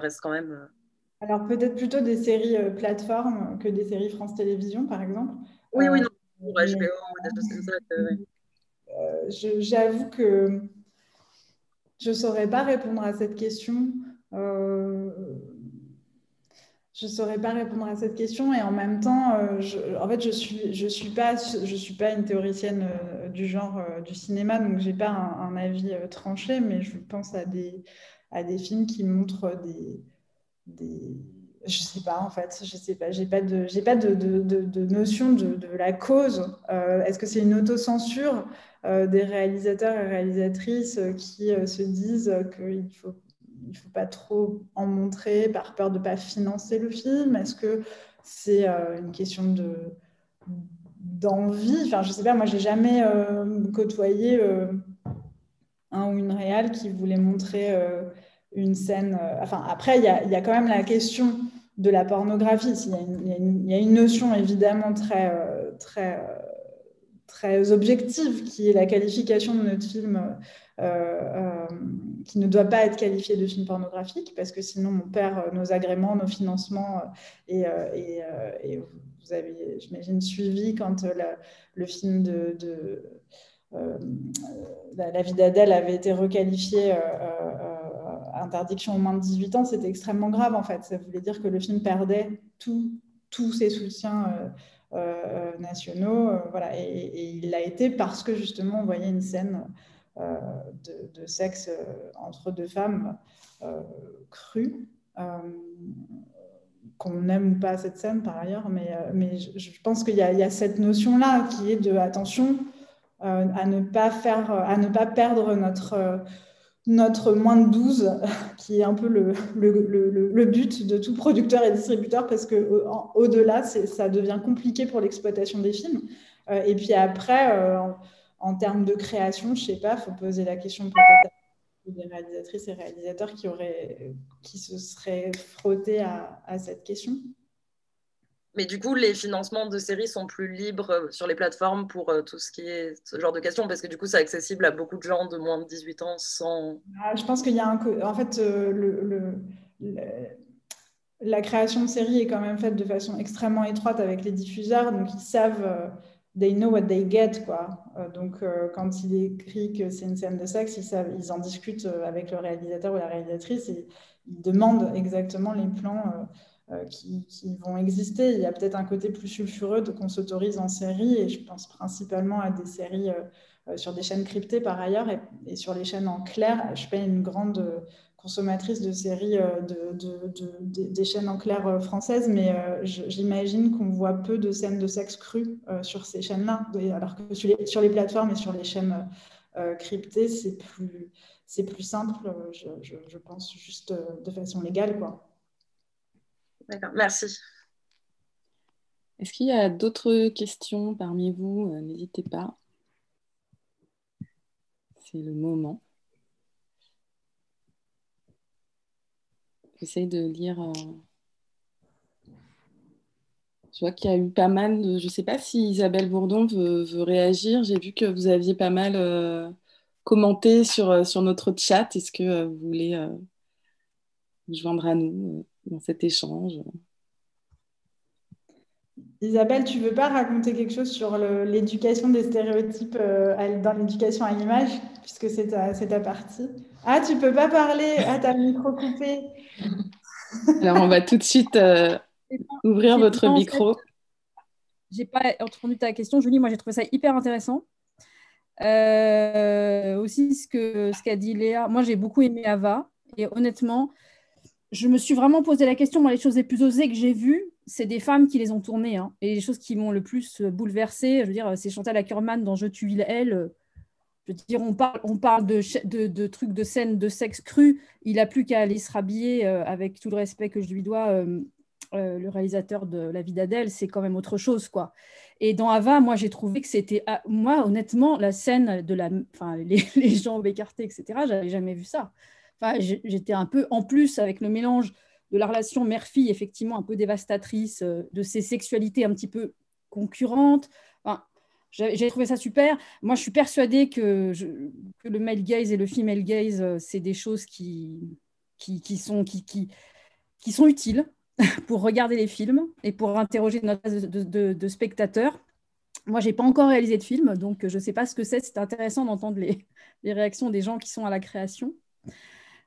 reste quand même. Euh, Alors peut-être plutôt des séries euh, plateformes que des séries France Télévisions, par exemple. Oui, oui, non. Pour HBO, des choses comme ça. J'avoue que je ne saurais pas répondre à cette question. Je ne saurais pas répondre à cette question et en même temps, euh, je, en fait, je suis, je suis, pas, suis pas une théoricienne euh, du genre euh, du cinéma, donc je n'ai pas un, avis tranché, mais je pense à des, à des films qui montrent des, des je sais pas en fait, je sais pas, j'ai pas de, j'ai pas de, de, de, notion de, la cause. est-ce que c'est une autocensure des réalisateurs et réalisatrices qui se disent qu'il faut il ne faut pas trop en montrer par peur de ne pas financer le film Est-ce que c'est euh, une question de d'envie? Enfin, je sais pas, moi, j'ai jamais euh, côtoyé euh, un ou une réale qui voulait montrer une scène. enfin, après, il y a, quand même la question de la pornographie. Il y, y a une notion évidemment très, très très objective, qui est la qualification de notre film qui ne doit pas être qualifié de film pornographique, parce que sinon on perd nos agréments, nos financements. Et, vous avez, j'imagine, suivi quand le film de, la, vie d'Adèle avait été requalifié interdiction au moins de 18 ans, c'était extrêmement grave en fait. Ça voulait dire que le film perdait tous ses soutiens euh, euh, nationaux. Euh, voilà. Et, il l'a été parce que justement on voyait une scène de, sexe entre deux femmes crue. qu'on aime ou pas cette scène par ailleurs, mais, mais je, pense qu'il y, y, a cette notion-là qui est de attention à ne pas faire, à ne pas perdre notre notre moins de 12, <laughs> qui est un peu le, le, but de tout producteur et distributeur, parce qu'au-delà, ça devient compliqué pour l'exploitation des films. Euh, et puis après, euh, en, termes de création, je ne sais pas, il faut poser la question peut-être des réalisatrices et réalisateurs qui, auraient, qui se seraient frottés à cette question. Mais du coup, les financements de séries sont plus libres euh, sur les plateformes pour euh, tout ce qui est ce genre de questions, parce que du coup, c'est accessible à beaucoup de gens de moins de 18 ans sans... Ah, je pense qu'il y a un... En fait, euh, la création de séries est quand même faite de façon extrêmement étroite avec les diffuseurs, donc ils savent... they know what they get, quoi. donc, quand il écrit que c'est une scène de sexe, ils, ils en discutent avec le réalisateur ou la réalisatrice et ils demandent exactement les plans euh, qui, vont exister. Il y a peut-être un côté plus sulfureux de qu'on s'autorise en série, et je pense principalement à des séries euh, euh, sur des chaînes cryptées par ailleurs, et, sur les chaînes en clair. Je pas une grande consommatrice de séries de, des chaînes en clair françaises, mais j'imagine qu'on voit peu de scènes de sexe cru sur ces chaînes-là, alors que sur les, plateformes et sur les chaînes cryptées, c'est plus, plus simple, je, je, pense, juste de façon légale. Quoi. D'accord, merci. Est-ce qu'il y a d'autres questions parmi vous euh, N'hésitez pas. C'est le moment. J'essaye de lire. Euh, je vois qu'il y a eu pas mal de. Je ne sais pas si Isabelle Bourdon veut, réagir. J'ai vu que vous aviez pas mal euh, commenté sur, sur notre chat. Est-ce que vous voulez vous joindre à nous dans cet échange. Isabelle, tu veux pas raconter quelque chose sur l'éducation des stéréotypes euh, dans l'éducation à l'image, puisque c'est ta, ta, partie? Ah, tu peux pas parler Ah, ta micro coupé <laughs> Alors, on va tout de suite euh, ouvrir votre micro. J'ai pas entendu ta question, Julie. Moi, j'ai trouvé ça hyper intéressant. Euh, aussi, ce qu'a ce qu'a dit Léa. Moi, j'ai beaucoup aimé Ava. Et honnêtement, je me suis vraiment posé la question. Moi, les choses les plus osées que j'ai vues, c'est des femmes qui les ont tournées. Hein. Et les choses qui m'ont le plus bouleversée, je veux dire, c'est Chantal Ackerman dans Je tue elle. Je veux dire, on parle, on parle de, trucs de scènes de sexe cru. Il n'a plus qu'à aller se rhabiller euh, avec tout le respect que je lui dois. Euh, euh, le réalisateur de La vie d'Adèle, c'est quand même autre chose, quoi. Et dans Ava, moi, j'ai trouvé que c'était, ah, moi, honnêtement, la scène de la, enfin, les, <laughs> les jambes écartées, etc. J'avais jamais vu ça j'étais un peu en plus avec le mélange de la relation mère-fille, effectivement un peu dévastatrice, euh, de ces sexualités un petit peu concurrentes. j'ai trouvé ça super. Moi, je suis persuadée que, le male gaze et le female gaze, euh, c'est des choses qui, qui, sont, qui, qui, sont utiles <laughs> pour regarder les films et pour interroger notre de, spectateurs. Moi, je n'ai pas encore réalisé de film, donc je ne sais pas ce que c'est. C'est intéressant d'entendre les, les, réactions des gens qui sont à la création.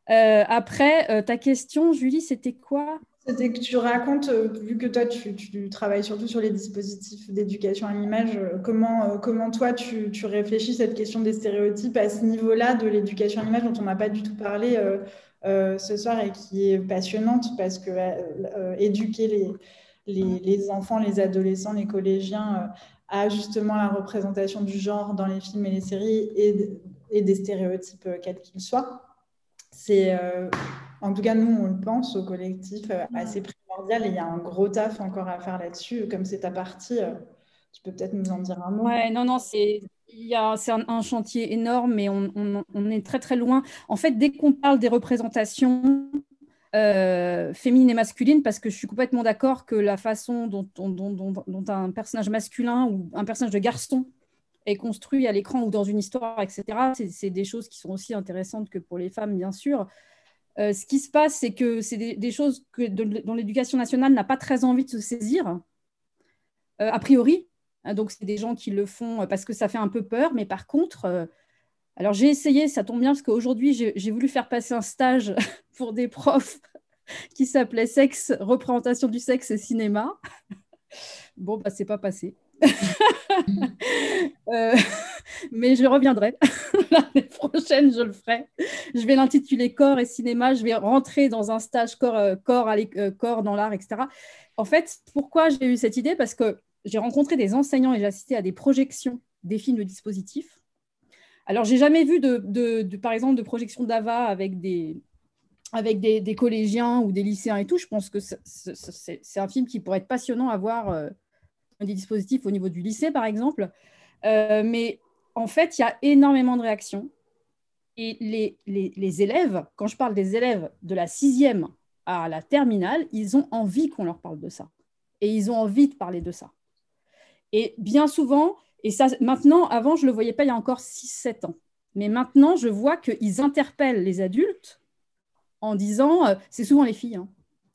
Euh, après, euh, ta question, Julie, c'était quoi? C'était que tu racontes, euh, vu que toi, tu, travailles surtout sur les dispositifs d'éducation à l'image, comment, comment toi, tu, réfléchis cette question des stéréotypes à ce niveau-là de l'éducation à l'image dont on n'a pas du tout parlé ce soir et qui est passionnante parce que éduquer les, enfants, les adolescents, les collégiens à justement la représentation du genre dans les films et les séries et, et des stéréotypes quels qu'ils soient c'est, euh, en tout cas, nous, on le pense au collectif euh, assez primordial et il y a un gros taf encore à faire là-dessus. Comme c'est ta partie, euh, tu peux peut-être nous en dire un mot. Ouais, non, non, c'est. C'est un, un, chantier énorme, mais on, on, est très très loin. En fait, dès qu'on parle des représentations féminines et masculines, parce que je suis complètement d'accord que la façon dont, dont, dont, un personnage masculin ou un personnage de garçon est construit à l'écran ou dans une histoire, etc. C'est des choses qui sont aussi intéressantes que pour les femmes, bien sûr. Euh, ce qui se passe, c'est que c'est des, choses dont l'éducation nationale n'a pas très envie de se saisir, euh, a priori. Hein, donc, c'est des gens qui le font parce que ça fait un peu peur, mais par contre, euh, alors j'ai essayé, ça tombe bien parce qu'aujourd'hui, j'ai voulu faire passer un stage <laughs> pour des profs <laughs> qui s'appelait Sexe, représentation du sexe et cinéma. <laughs> Bon, bah, c'est pas passé. <laughs> Euh, mais je reviendrai. <laughs> L'année prochaine, je le ferai. Je vais l'intituler Corps et cinéma. Je vais rentrer dans un stage corps, euh, corps, euh, corps dans l'art, etc. En fait, pourquoi j'ai eu cette idée? Parce que j'ai rencontré des enseignants et j'ai assisté à des projections des films de dispositifs. Alors, j'ai jamais vu, de, par exemple, de projection d'AVA avec des, avec des, collégiens ou des lycéens et tout, je pense que c'est un film qui pourrait être passionnant à voir des dispositifs au niveau du lycée, par exemple. Euh, mais en fait, il y a énormément de réactions. Et les, les, élèves, quand je parle des élèves de la sixième à la terminale, ils ont envie qu'on leur parle de ça. Et ils ont envie de parler de ça. Et bien souvent, et ça maintenant, avant, je ne le voyais pas il y a encore 6-7 ans. Mais maintenant, je vois qu'ils interpellent les adultes en disant, euh, c'est souvent les filles, hein,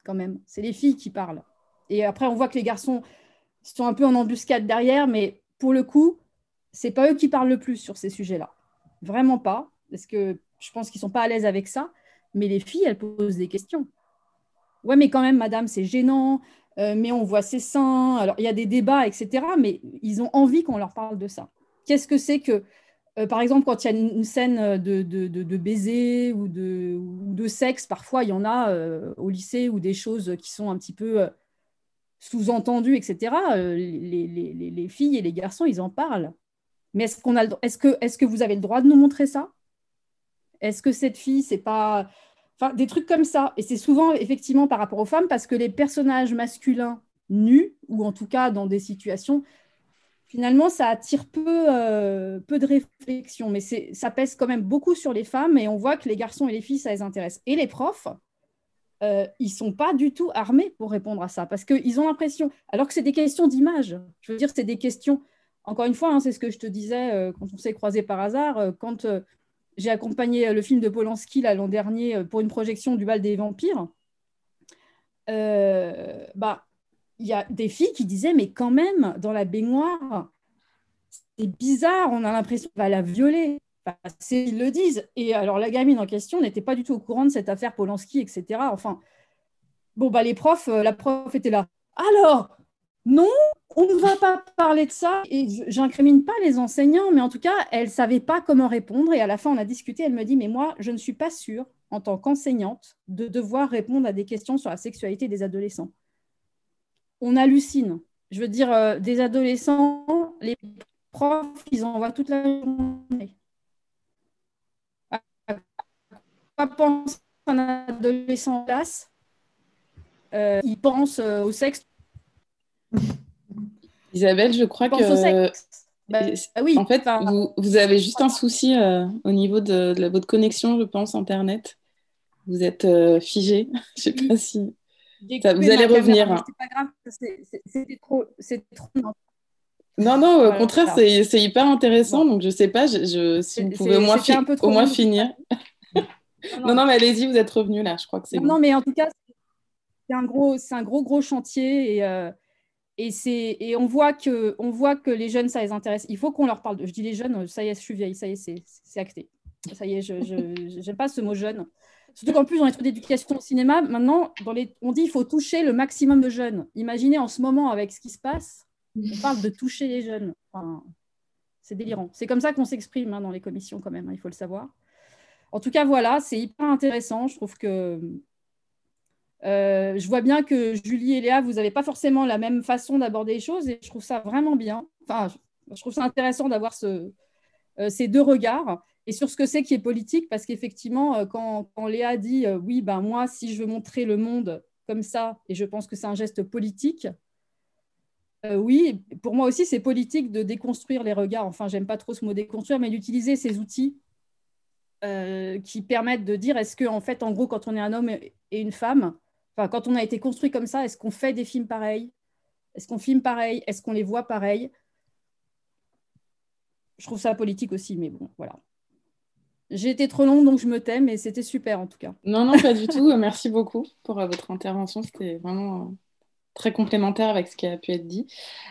quand même, c'est les filles qui parlent. Et après, on voit que les garçons sont un peu en embuscade derrière, mais pour le coup, c'est pas eux qui parlent le plus sur ces sujets-là. Vraiment pas, parce que je pense qu'ils sont pas à l'aise avec ça. Mais les filles, elles posent des questions. Ouais, mais quand même, madame, c'est gênant, euh, mais on voit ses seins. Alors, il y a des débats, etc. Mais ils ont envie qu'on leur parle de ça. Qu'est-ce que c'est que euh, par exemple, quand il y a une, scène de, de, baiser ou de, de, sexe, parfois il y en a euh, au lycée ou des choses qui sont un petit peu euh, sous-entendues, etc. Les, filles et les garçons, ils en parlent. Mais est-ce qu'on a, est-ce que, est-ce que vous avez le droit de nous montrer ça? Est-ce que cette fille, c'est pas, enfin, des trucs comme ça Et c'est souvent effectivement par rapport aux femmes parce que les personnages masculins nus ou en tout cas dans des situations finalement, ça attire peu, euh, peu de réflexion, mais ça pèse quand même beaucoup sur les femmes et on voit que les garçons et les filles, ça les intéresse. Et les profs, euh, ils sont pas du tout armés pour répondre à ça parce qu'ils ont l'impression, alors que c'est des questions d'image, je veux dire, c'est des questions, encore une fois, hein, c'est ce que je te disais euh, quand on s'est croisés par hasard, quand j'ai accompagné le film de Polanski l'an dernier pour une projection du bal des vampires. bah, il y a des filles qui disaient, mais quand même, dans la baignoire, c'est bizarre, on a l'impression qu'elle va la violer. Ils le disent. Et alors, la gamine en question n'était pas du tout au courant de cette affaire Polanski, etc. Enfin, bon, bah, les profs, euh, la prof était là. Alors, non, on ne va pas parler de ça. Et j'incrimine pas les enseignants, mais en tout cas, elle ne savait pas comment répondre. Et à la fin, on a discuté. Elle me dit, mais moi, je ne suis pas sûre, en tant qu'enseignante, de devoir répondre à des questions sur la sexualité des adolescents on hallucine. Je veux dire, euh, des adolescents, les profs, ils en voient toute la journée. Pense un adolescent en classe euh, Il pense euh, au sexe. <laughs> Isabelle, je crois que. Bah, ah oui, en fait, vous, avez juste un souci au niveau de, votre connexion, je pense, Internet. Vous êtes figé. <laughs> je ne sais pas si vous allez revenir. Hein. C'est pas grave, c'était trop, trop. Non, non, au contraire, c'est hyper intéressant. Donc, je sais pas, je, si vous pouvez au moins, au moins finir. <laughs> non, non, mais allez-y, vous êtes revenu là, je crois que c'est Non, mais en tout cas, c'est un gros, c'est un gros, gros chantier et, euh, et, et on, voit que, on voit que les jeunes, ça les intéresse. Il faut qu'on leur parle. De, je dis les jeunes, ça y est, je suis vieille, ça y est, c'est acté. Ça y est, je n'aime pas ce mot jeune. Surtout qu'en plus, dans les trucs d'éducation au cinéma, maintenant, dans les... on dit qu'il faut toucher le maximum de jeunes. Imaginez en ce moment, avec ce qui se passe, on parle de toucher les jeunes. c'est délirant. C'est comme ça qu'on s'exprime hein, dans les commissions, quand même, hein, il faut le savoir. En tout cas, voilà, c'est hyper intéressant. Je trouve que. Euh, je vois bien que Julie et Léa, vous n'avez pas forcément la même façon d'aborder les choses et je trouve ça vraiment bien. Enfin, je trouve ça intéressant d'avoir euh, ces deux regards et sur ce que c'est qui est politique, parce qu'effectivement, euh, quand, Léa dit oui, ben moi, si je veux montrer le monde comme ça, et je pense que c'est un geste politique, oui, pour moi aussi, c'est politique de déconstruire les regards. Enfin, j'aime pas trop ce mot déconstruire, mais d'utiliser ces outils qui permettent de dire est-ce que, en fait, en gros, quand on est un homme et une femme, quand on a été construit comme ça, est-ce qu'on fait des films pareils? Est-ce qu'on filme pareil? Est-ce qu'on les voit pareil? Je trouve ça politique aussi, mais bon, voilà. J'ai été trop longue, donc je me tais, mais c'était super en tout cas. Non, non, pas du tout. Merci beaucoup pour votre intervention. C'était vraiment très complémentaire avec ce qui a pu être dit.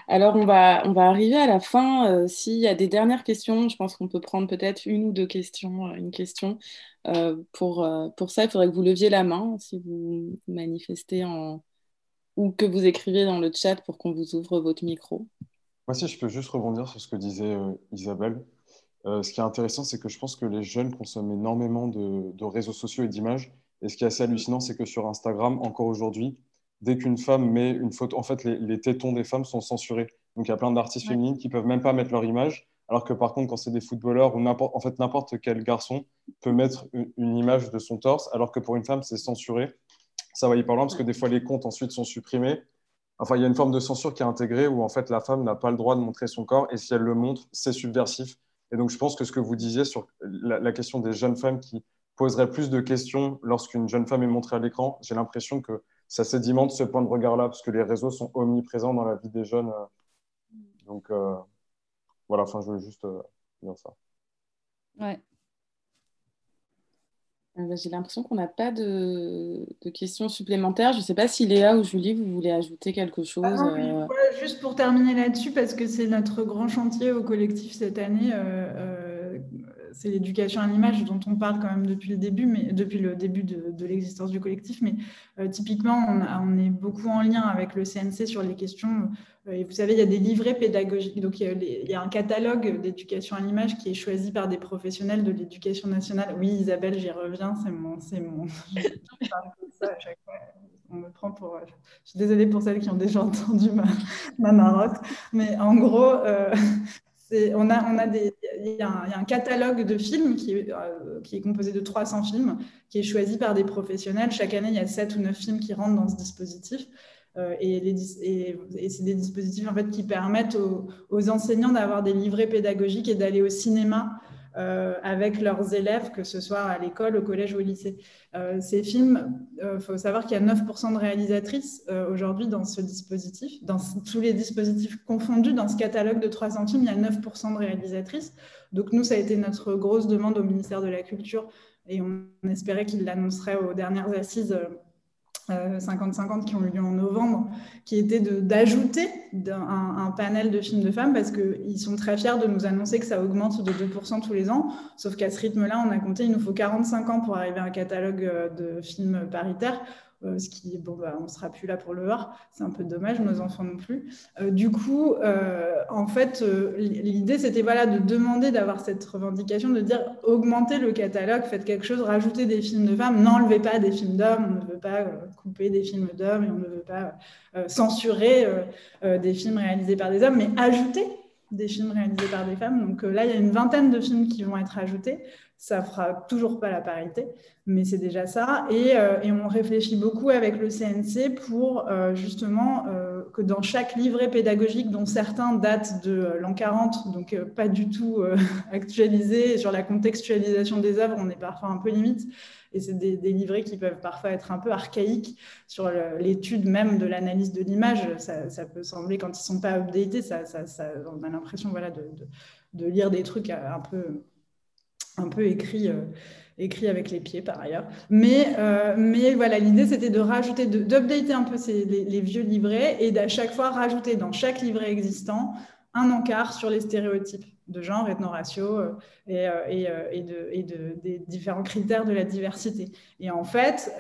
Alors, on va, on va arriver à la fin. Euh, s'il y a des dernières questions, je pense qu'on peut prendre peut-être une ou deux questions. Euh, une question. Euh, pour, pour ça, il faudrait que vous leviez la main si vous manifestez en... ou que vous écrivez dans le chat pour qu'on vous ouvre votre micro. Moi, si je peux juste rebondir sur ce que disait Isabelle. ce qui est intéressant, c'est que je pense que les jeunes consomment énormément de, de réseaux sociaux et d'images. Et ce qui est assez hallucinant, c'est que sur Instagram, encore aujourd'hui, dès qu'une femme met une photo, en fait, les, tétons des femmes sont censurés. Donc, il y a plein d'artistes féminines qui peuvent même pas mettre leur image. Alors que par contre, quand c'est des footballeurs ou n'importe, en fait, n'importe quel garçon peut mettre une, image de son torse, alors que pour une femme, c'est censuré. Ça va y parler parce que des fois, les comptes ensuite sont supprimés. Enfin, il y a une forme de censure qui est intégrée où en fait, la femme n'a pas le droit de montrer son corps et si elle le montre, c'est subversif. Et donc, je pense que ce que vous disiez sur la, la question des jeunes femmes qui poseraient plus de questions lorsqu'une jeune femme est montrée à l'écran, j'ai l'impression que ça sédimente ce point de regard-là, parce que les réseaux sont omniprésents dans la vie des jeunes. Euh. Donc, euh, voilà, enfin, je veux juste euh, dire ça. Ouais. Bah, j'ai l'impression qu'on n'a pas de... questions supplémentaires. Je ne sais pas si Léa ou Julie, vous voulez ajouter quelque chose. Ah juste pour terminer là-dessus, parce que c'est notre grand chantier au collectif cette année c'est l'éducation à l'image dont on parle quand même depuis le début, mais depuis le début de, l'existence du collectif. Mais euh, typiquement, on, est beaucoup en lien avec le CNC sur les questions. Euh, et vous savez, il y a des livrets pédagogiques. Donc, il y a, un catalogue d'éducation à l'image qui est choisi par des professionnels de l'éducation nationale. Oui, Isabelle, j'y reviens. C'est mon, c'est mon. <laughs> on me prend pour. Je suis désolée pour celles qui ont déjà entendu ma, ma marotte, mais en gros, euh, on a, on a des, il y, a un catalogue de films qui est, euh, composé de 300 films, qui est choisi par des professionnels. Chaque année, il y a 7 ou 9 films qui rentrent dans ce dispositif. Euh, et, c'est des dispositifs en fait, qui permettent aux, aux enseignants d'avoir des livrets pédagogiques et d'aller au cinéma avec leurs élèves, que ce soit à l'école, au collège ou au lycée. Euh, ces films, il euh, faut savoir qu'il y a 9% de réalisatrices aujourd'hui dans ce dispositif, dans tous les dispositifs confondus, dans ce catalogue de 300 films, il y a 9% de réalisatrices. Donc nous, ça a été notre grosse demande au ministère de la Culture et on espérait qu'il l'annoncerait aux dernières assises 50-50 qui ont eu lieu en novembre, qui était d'ajouter un, un, panel de films de femmes parce qu'ils sont très fiers de nous annoncer que ça augmente de 2% tous les ans. Sauf qu'à ce rythme-là, on a compté, il nous faut 45 ans pour arriver à un catalogue euh, de films paritaires. Euh, ce qui, bon, bah, on ne sera plus là pour le voir, c'est un peu dommage, nos enfants non plus. Euh, du coup, euh, en fait, l'idée, c'était voilà, de demander d'avoir cette revendication, de dire augmentez le catalogue, faites quelque chose, rajoutez des films de femmes, n'enlevez pas des films d'hommes, on ne veut pas couper des films d'hommes et on ne veut pas censurer des films réalisés par des hommes, mais ajouter des films réalisés par des femmes. Donc là, il y a une vingtaine de films qui vont être ajoutés. Ça fera toujours pas la parité, mais c'est déjà ça. Et, euh, on réfléchit beaucoup avec le CNC pour euh, justement euh, que dans chaque livret pédagogique, dont certains datent de l'an 40, donc pas du tout <laughs> actualisés, sur la contextualisation des œuvres, on est parfois un peu limite. Et c'est des, livrets qui peuvent parfois être un peu archaïques sur l'étude même de l'analyse de l'image. Ça, peut sembler, quand ils ne sont pas updatés, on a l'impression voilà, de, lire des trucs un peu un peu écrit, euh, écrit avec les pieds par ailleurs. Mais, euh, mais voilà, l'idée c'était de rajouter, d'updater un peu ces, les, vieux livrets et d'à chaque fois rajouter dans chaque livret existant un encart sur les stéréotypes de genre, ethno-ratio euh, et, et, et, de, et de, des différents critères de la diversité. Et en fait,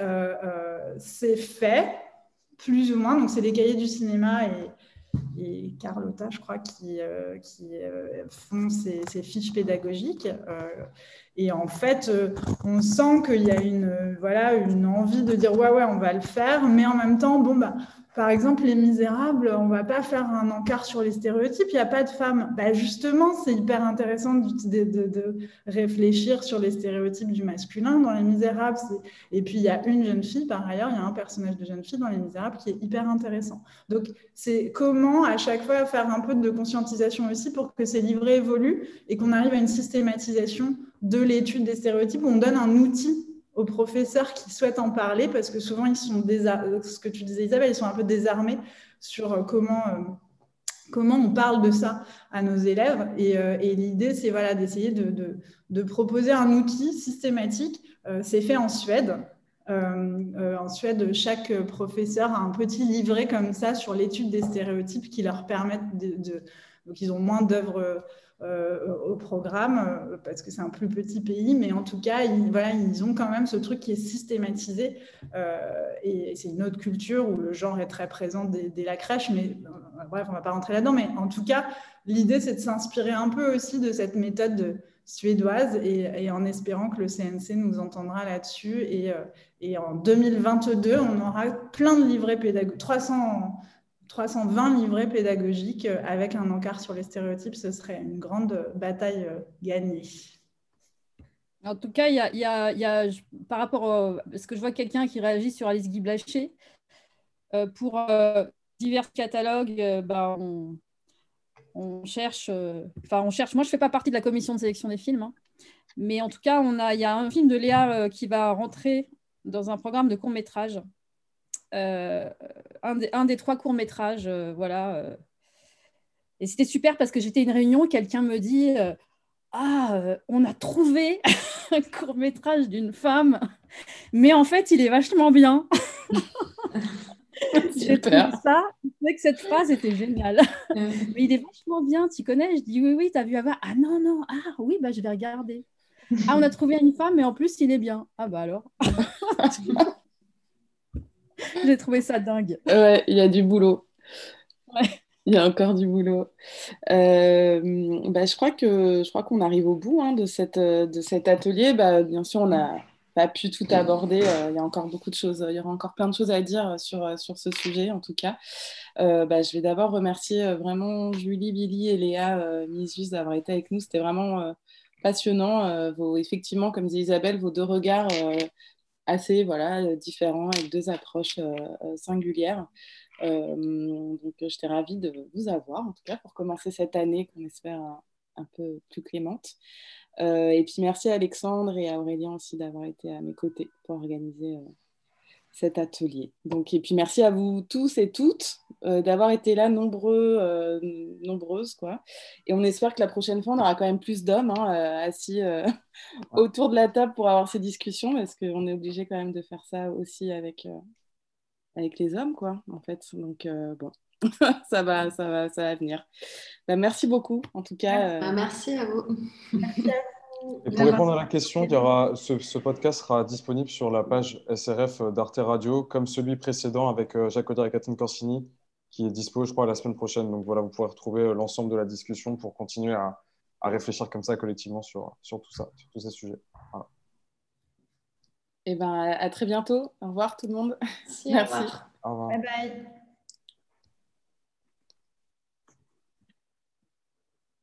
c'est fait plus ou moins, donc c'est les cahiers du cinéma et, et Carlotta, je crois, qui, euh, qui euh, font ces, fiches pédagogiques. Euh, et en fait, on sent qu'il y a une, voilà, une envie de dire ouais, ouais, on va le faire, mais en même temps, bon, bah, par exemple, Les Misérables, on va pas faire un encart sur les stéréotypes, il n'y a pas de femmes. Bah justement, c'est hyper intéressant de, réfléchir sur les stéréotypes du masculin dans Les Misérables. Et puis, il y a une jeune fille, par ailleurs, il y a un personnage de jeune fille dans Les Misérables qui est hyper intéressant. Donc, c'est comment à chaque fois faire un peu de conscientisation aussi pour que ces livrets évoluent et qu'on arrive à une systématisation de l'étude des stéréotypes où on donne un outil aux professeurs qui souhaitent en parler, parce que souvent, ils sont ce que tu disais, Isabelle, ils sont un peu désarmés sur euh, comment, euh, comment on parle de ça à nos élèves. Et, l'idée, c'est voilà, d'essayer de, de, proposer un outil systématique. c'est fait en Suède. en Suède, chaque professeur a un petit livret comme ça sur l'étude des stéréotypes qui leur permettent de, donc ils ont moins d'œuvres euh, au programme euh, parce que c'est un plus petit pays, mais en tout cas, ils, voilà, ils ont quand même ce truc qui est systématisé euh, et c'est une autre culture où le genre est très présent dès, la crèche, mais bref, on ne va pas rentrer là-dedans, mais en tout cas, l'idée c'est de s'inspirer un peu aussi de cette méthode suédoise et, en espérant que le CNC nous entendra là-dessus et, et, en 2022, on aura plein de livrets pédagogiques, 300 320 livrets pédagogiques euh, avec un encart sur les stéréotypes, ce serait une grande bataille euh, gagnée. En tout cas, il y a, par rapport à ce que je vois quelqu'un qui réagit sur Alice Guy Blaché, euh, pour divers catalogues, bah, on, cherche, enfin on cherche. Moi, je ne fais pas partie de la commission de sélection des films, hein. mais en tout cas, a, il y a un film de Léa qui va rentrer dans un programme de court métrage euh, un, des, trois courts-métrages. Euh, voilà. Euh. Et c'était super parce que j'étais à une réunion, quelqu'un me dit Ah, on a trouvé <laughs> un court-métrage d'une femme, mais en fait, il est vachement bien. <laughs> J'ai trouvé ça. Je que cette phrase était géniale. <laughs> mais il est vachement bien, tu connais Je dis oui, oui, tu as vu avant Ah non, non, ah oui, bah, je vais regarder. Ah, on a trouvé une femme, mais en plus, il est bien. Ah bah alors. J'ai trouvé ça dingue. Ouais, il y a du boulot. Il y a encore du boulot. Euh, bah, je crois que je crois qu'on arrive au bout hein, de, cette, de cet atelier. Bah, bien sûr, on n'a pas pu tout aborder. Euh, il y a encore beaucoup de choses. Il y aura encore plein de choses à dire sur, sur ce sujet, en tout cas. Euh, bah, je vais d'abord remercier vraiment Julie, Billy et Léa Misus d'avoir été avec nous. C'était vraiment passionnant. Vos, effectivement, comme disait Isabelle, vos deux regards assez voilà, euh, différents avec deux approches euh, euh, singulières. donc, j'étais ravie de vous avoir, en tout cas, pour commencer cette année qu'on espère un, peu plus clémente. et puis merci à Alexandre et à Aurélien aussi d'avoir été à mes côtés pour organiser cet atelier. Donc, et puis merci à vous tous et toutes euh, d'avoir été là nombreux, euh, nombreuses. Quoi. Et on espère que la prochaine fois, on aura quand même plus d'hommes hein, euh, assis <laughs> autour de la table pour avoir ces discussions, parce qu'on est obligé quand même de faire ça aussi avec, avec les hommes, quoi, en fait. Donc, bon. <laughs> ça, va, ça, va, ça va venir. Bah, merci beaucoup, en tout cas. Bah, merci à vous. Merci à vous. <laughs> Et pour répondre à la question, il y aura, ce, podcast sera disponible sur la page SRF d'Arte Radio, comme celui précédent avec euh, Jacques Audier et Catherine Corsini, qui est dispo, je crois, la semaine prochaine. Donc voilà, vous pourrez retrouver euh, l'ensemble de la discussion pour continuer à, réfléchir comme ça collectivement sur, sur tout ça, sur tous ces sujets. Et eh ben, à très bientôt. Au revoir tout le monde. Merci. <laughs> Au revoir. Bye bye.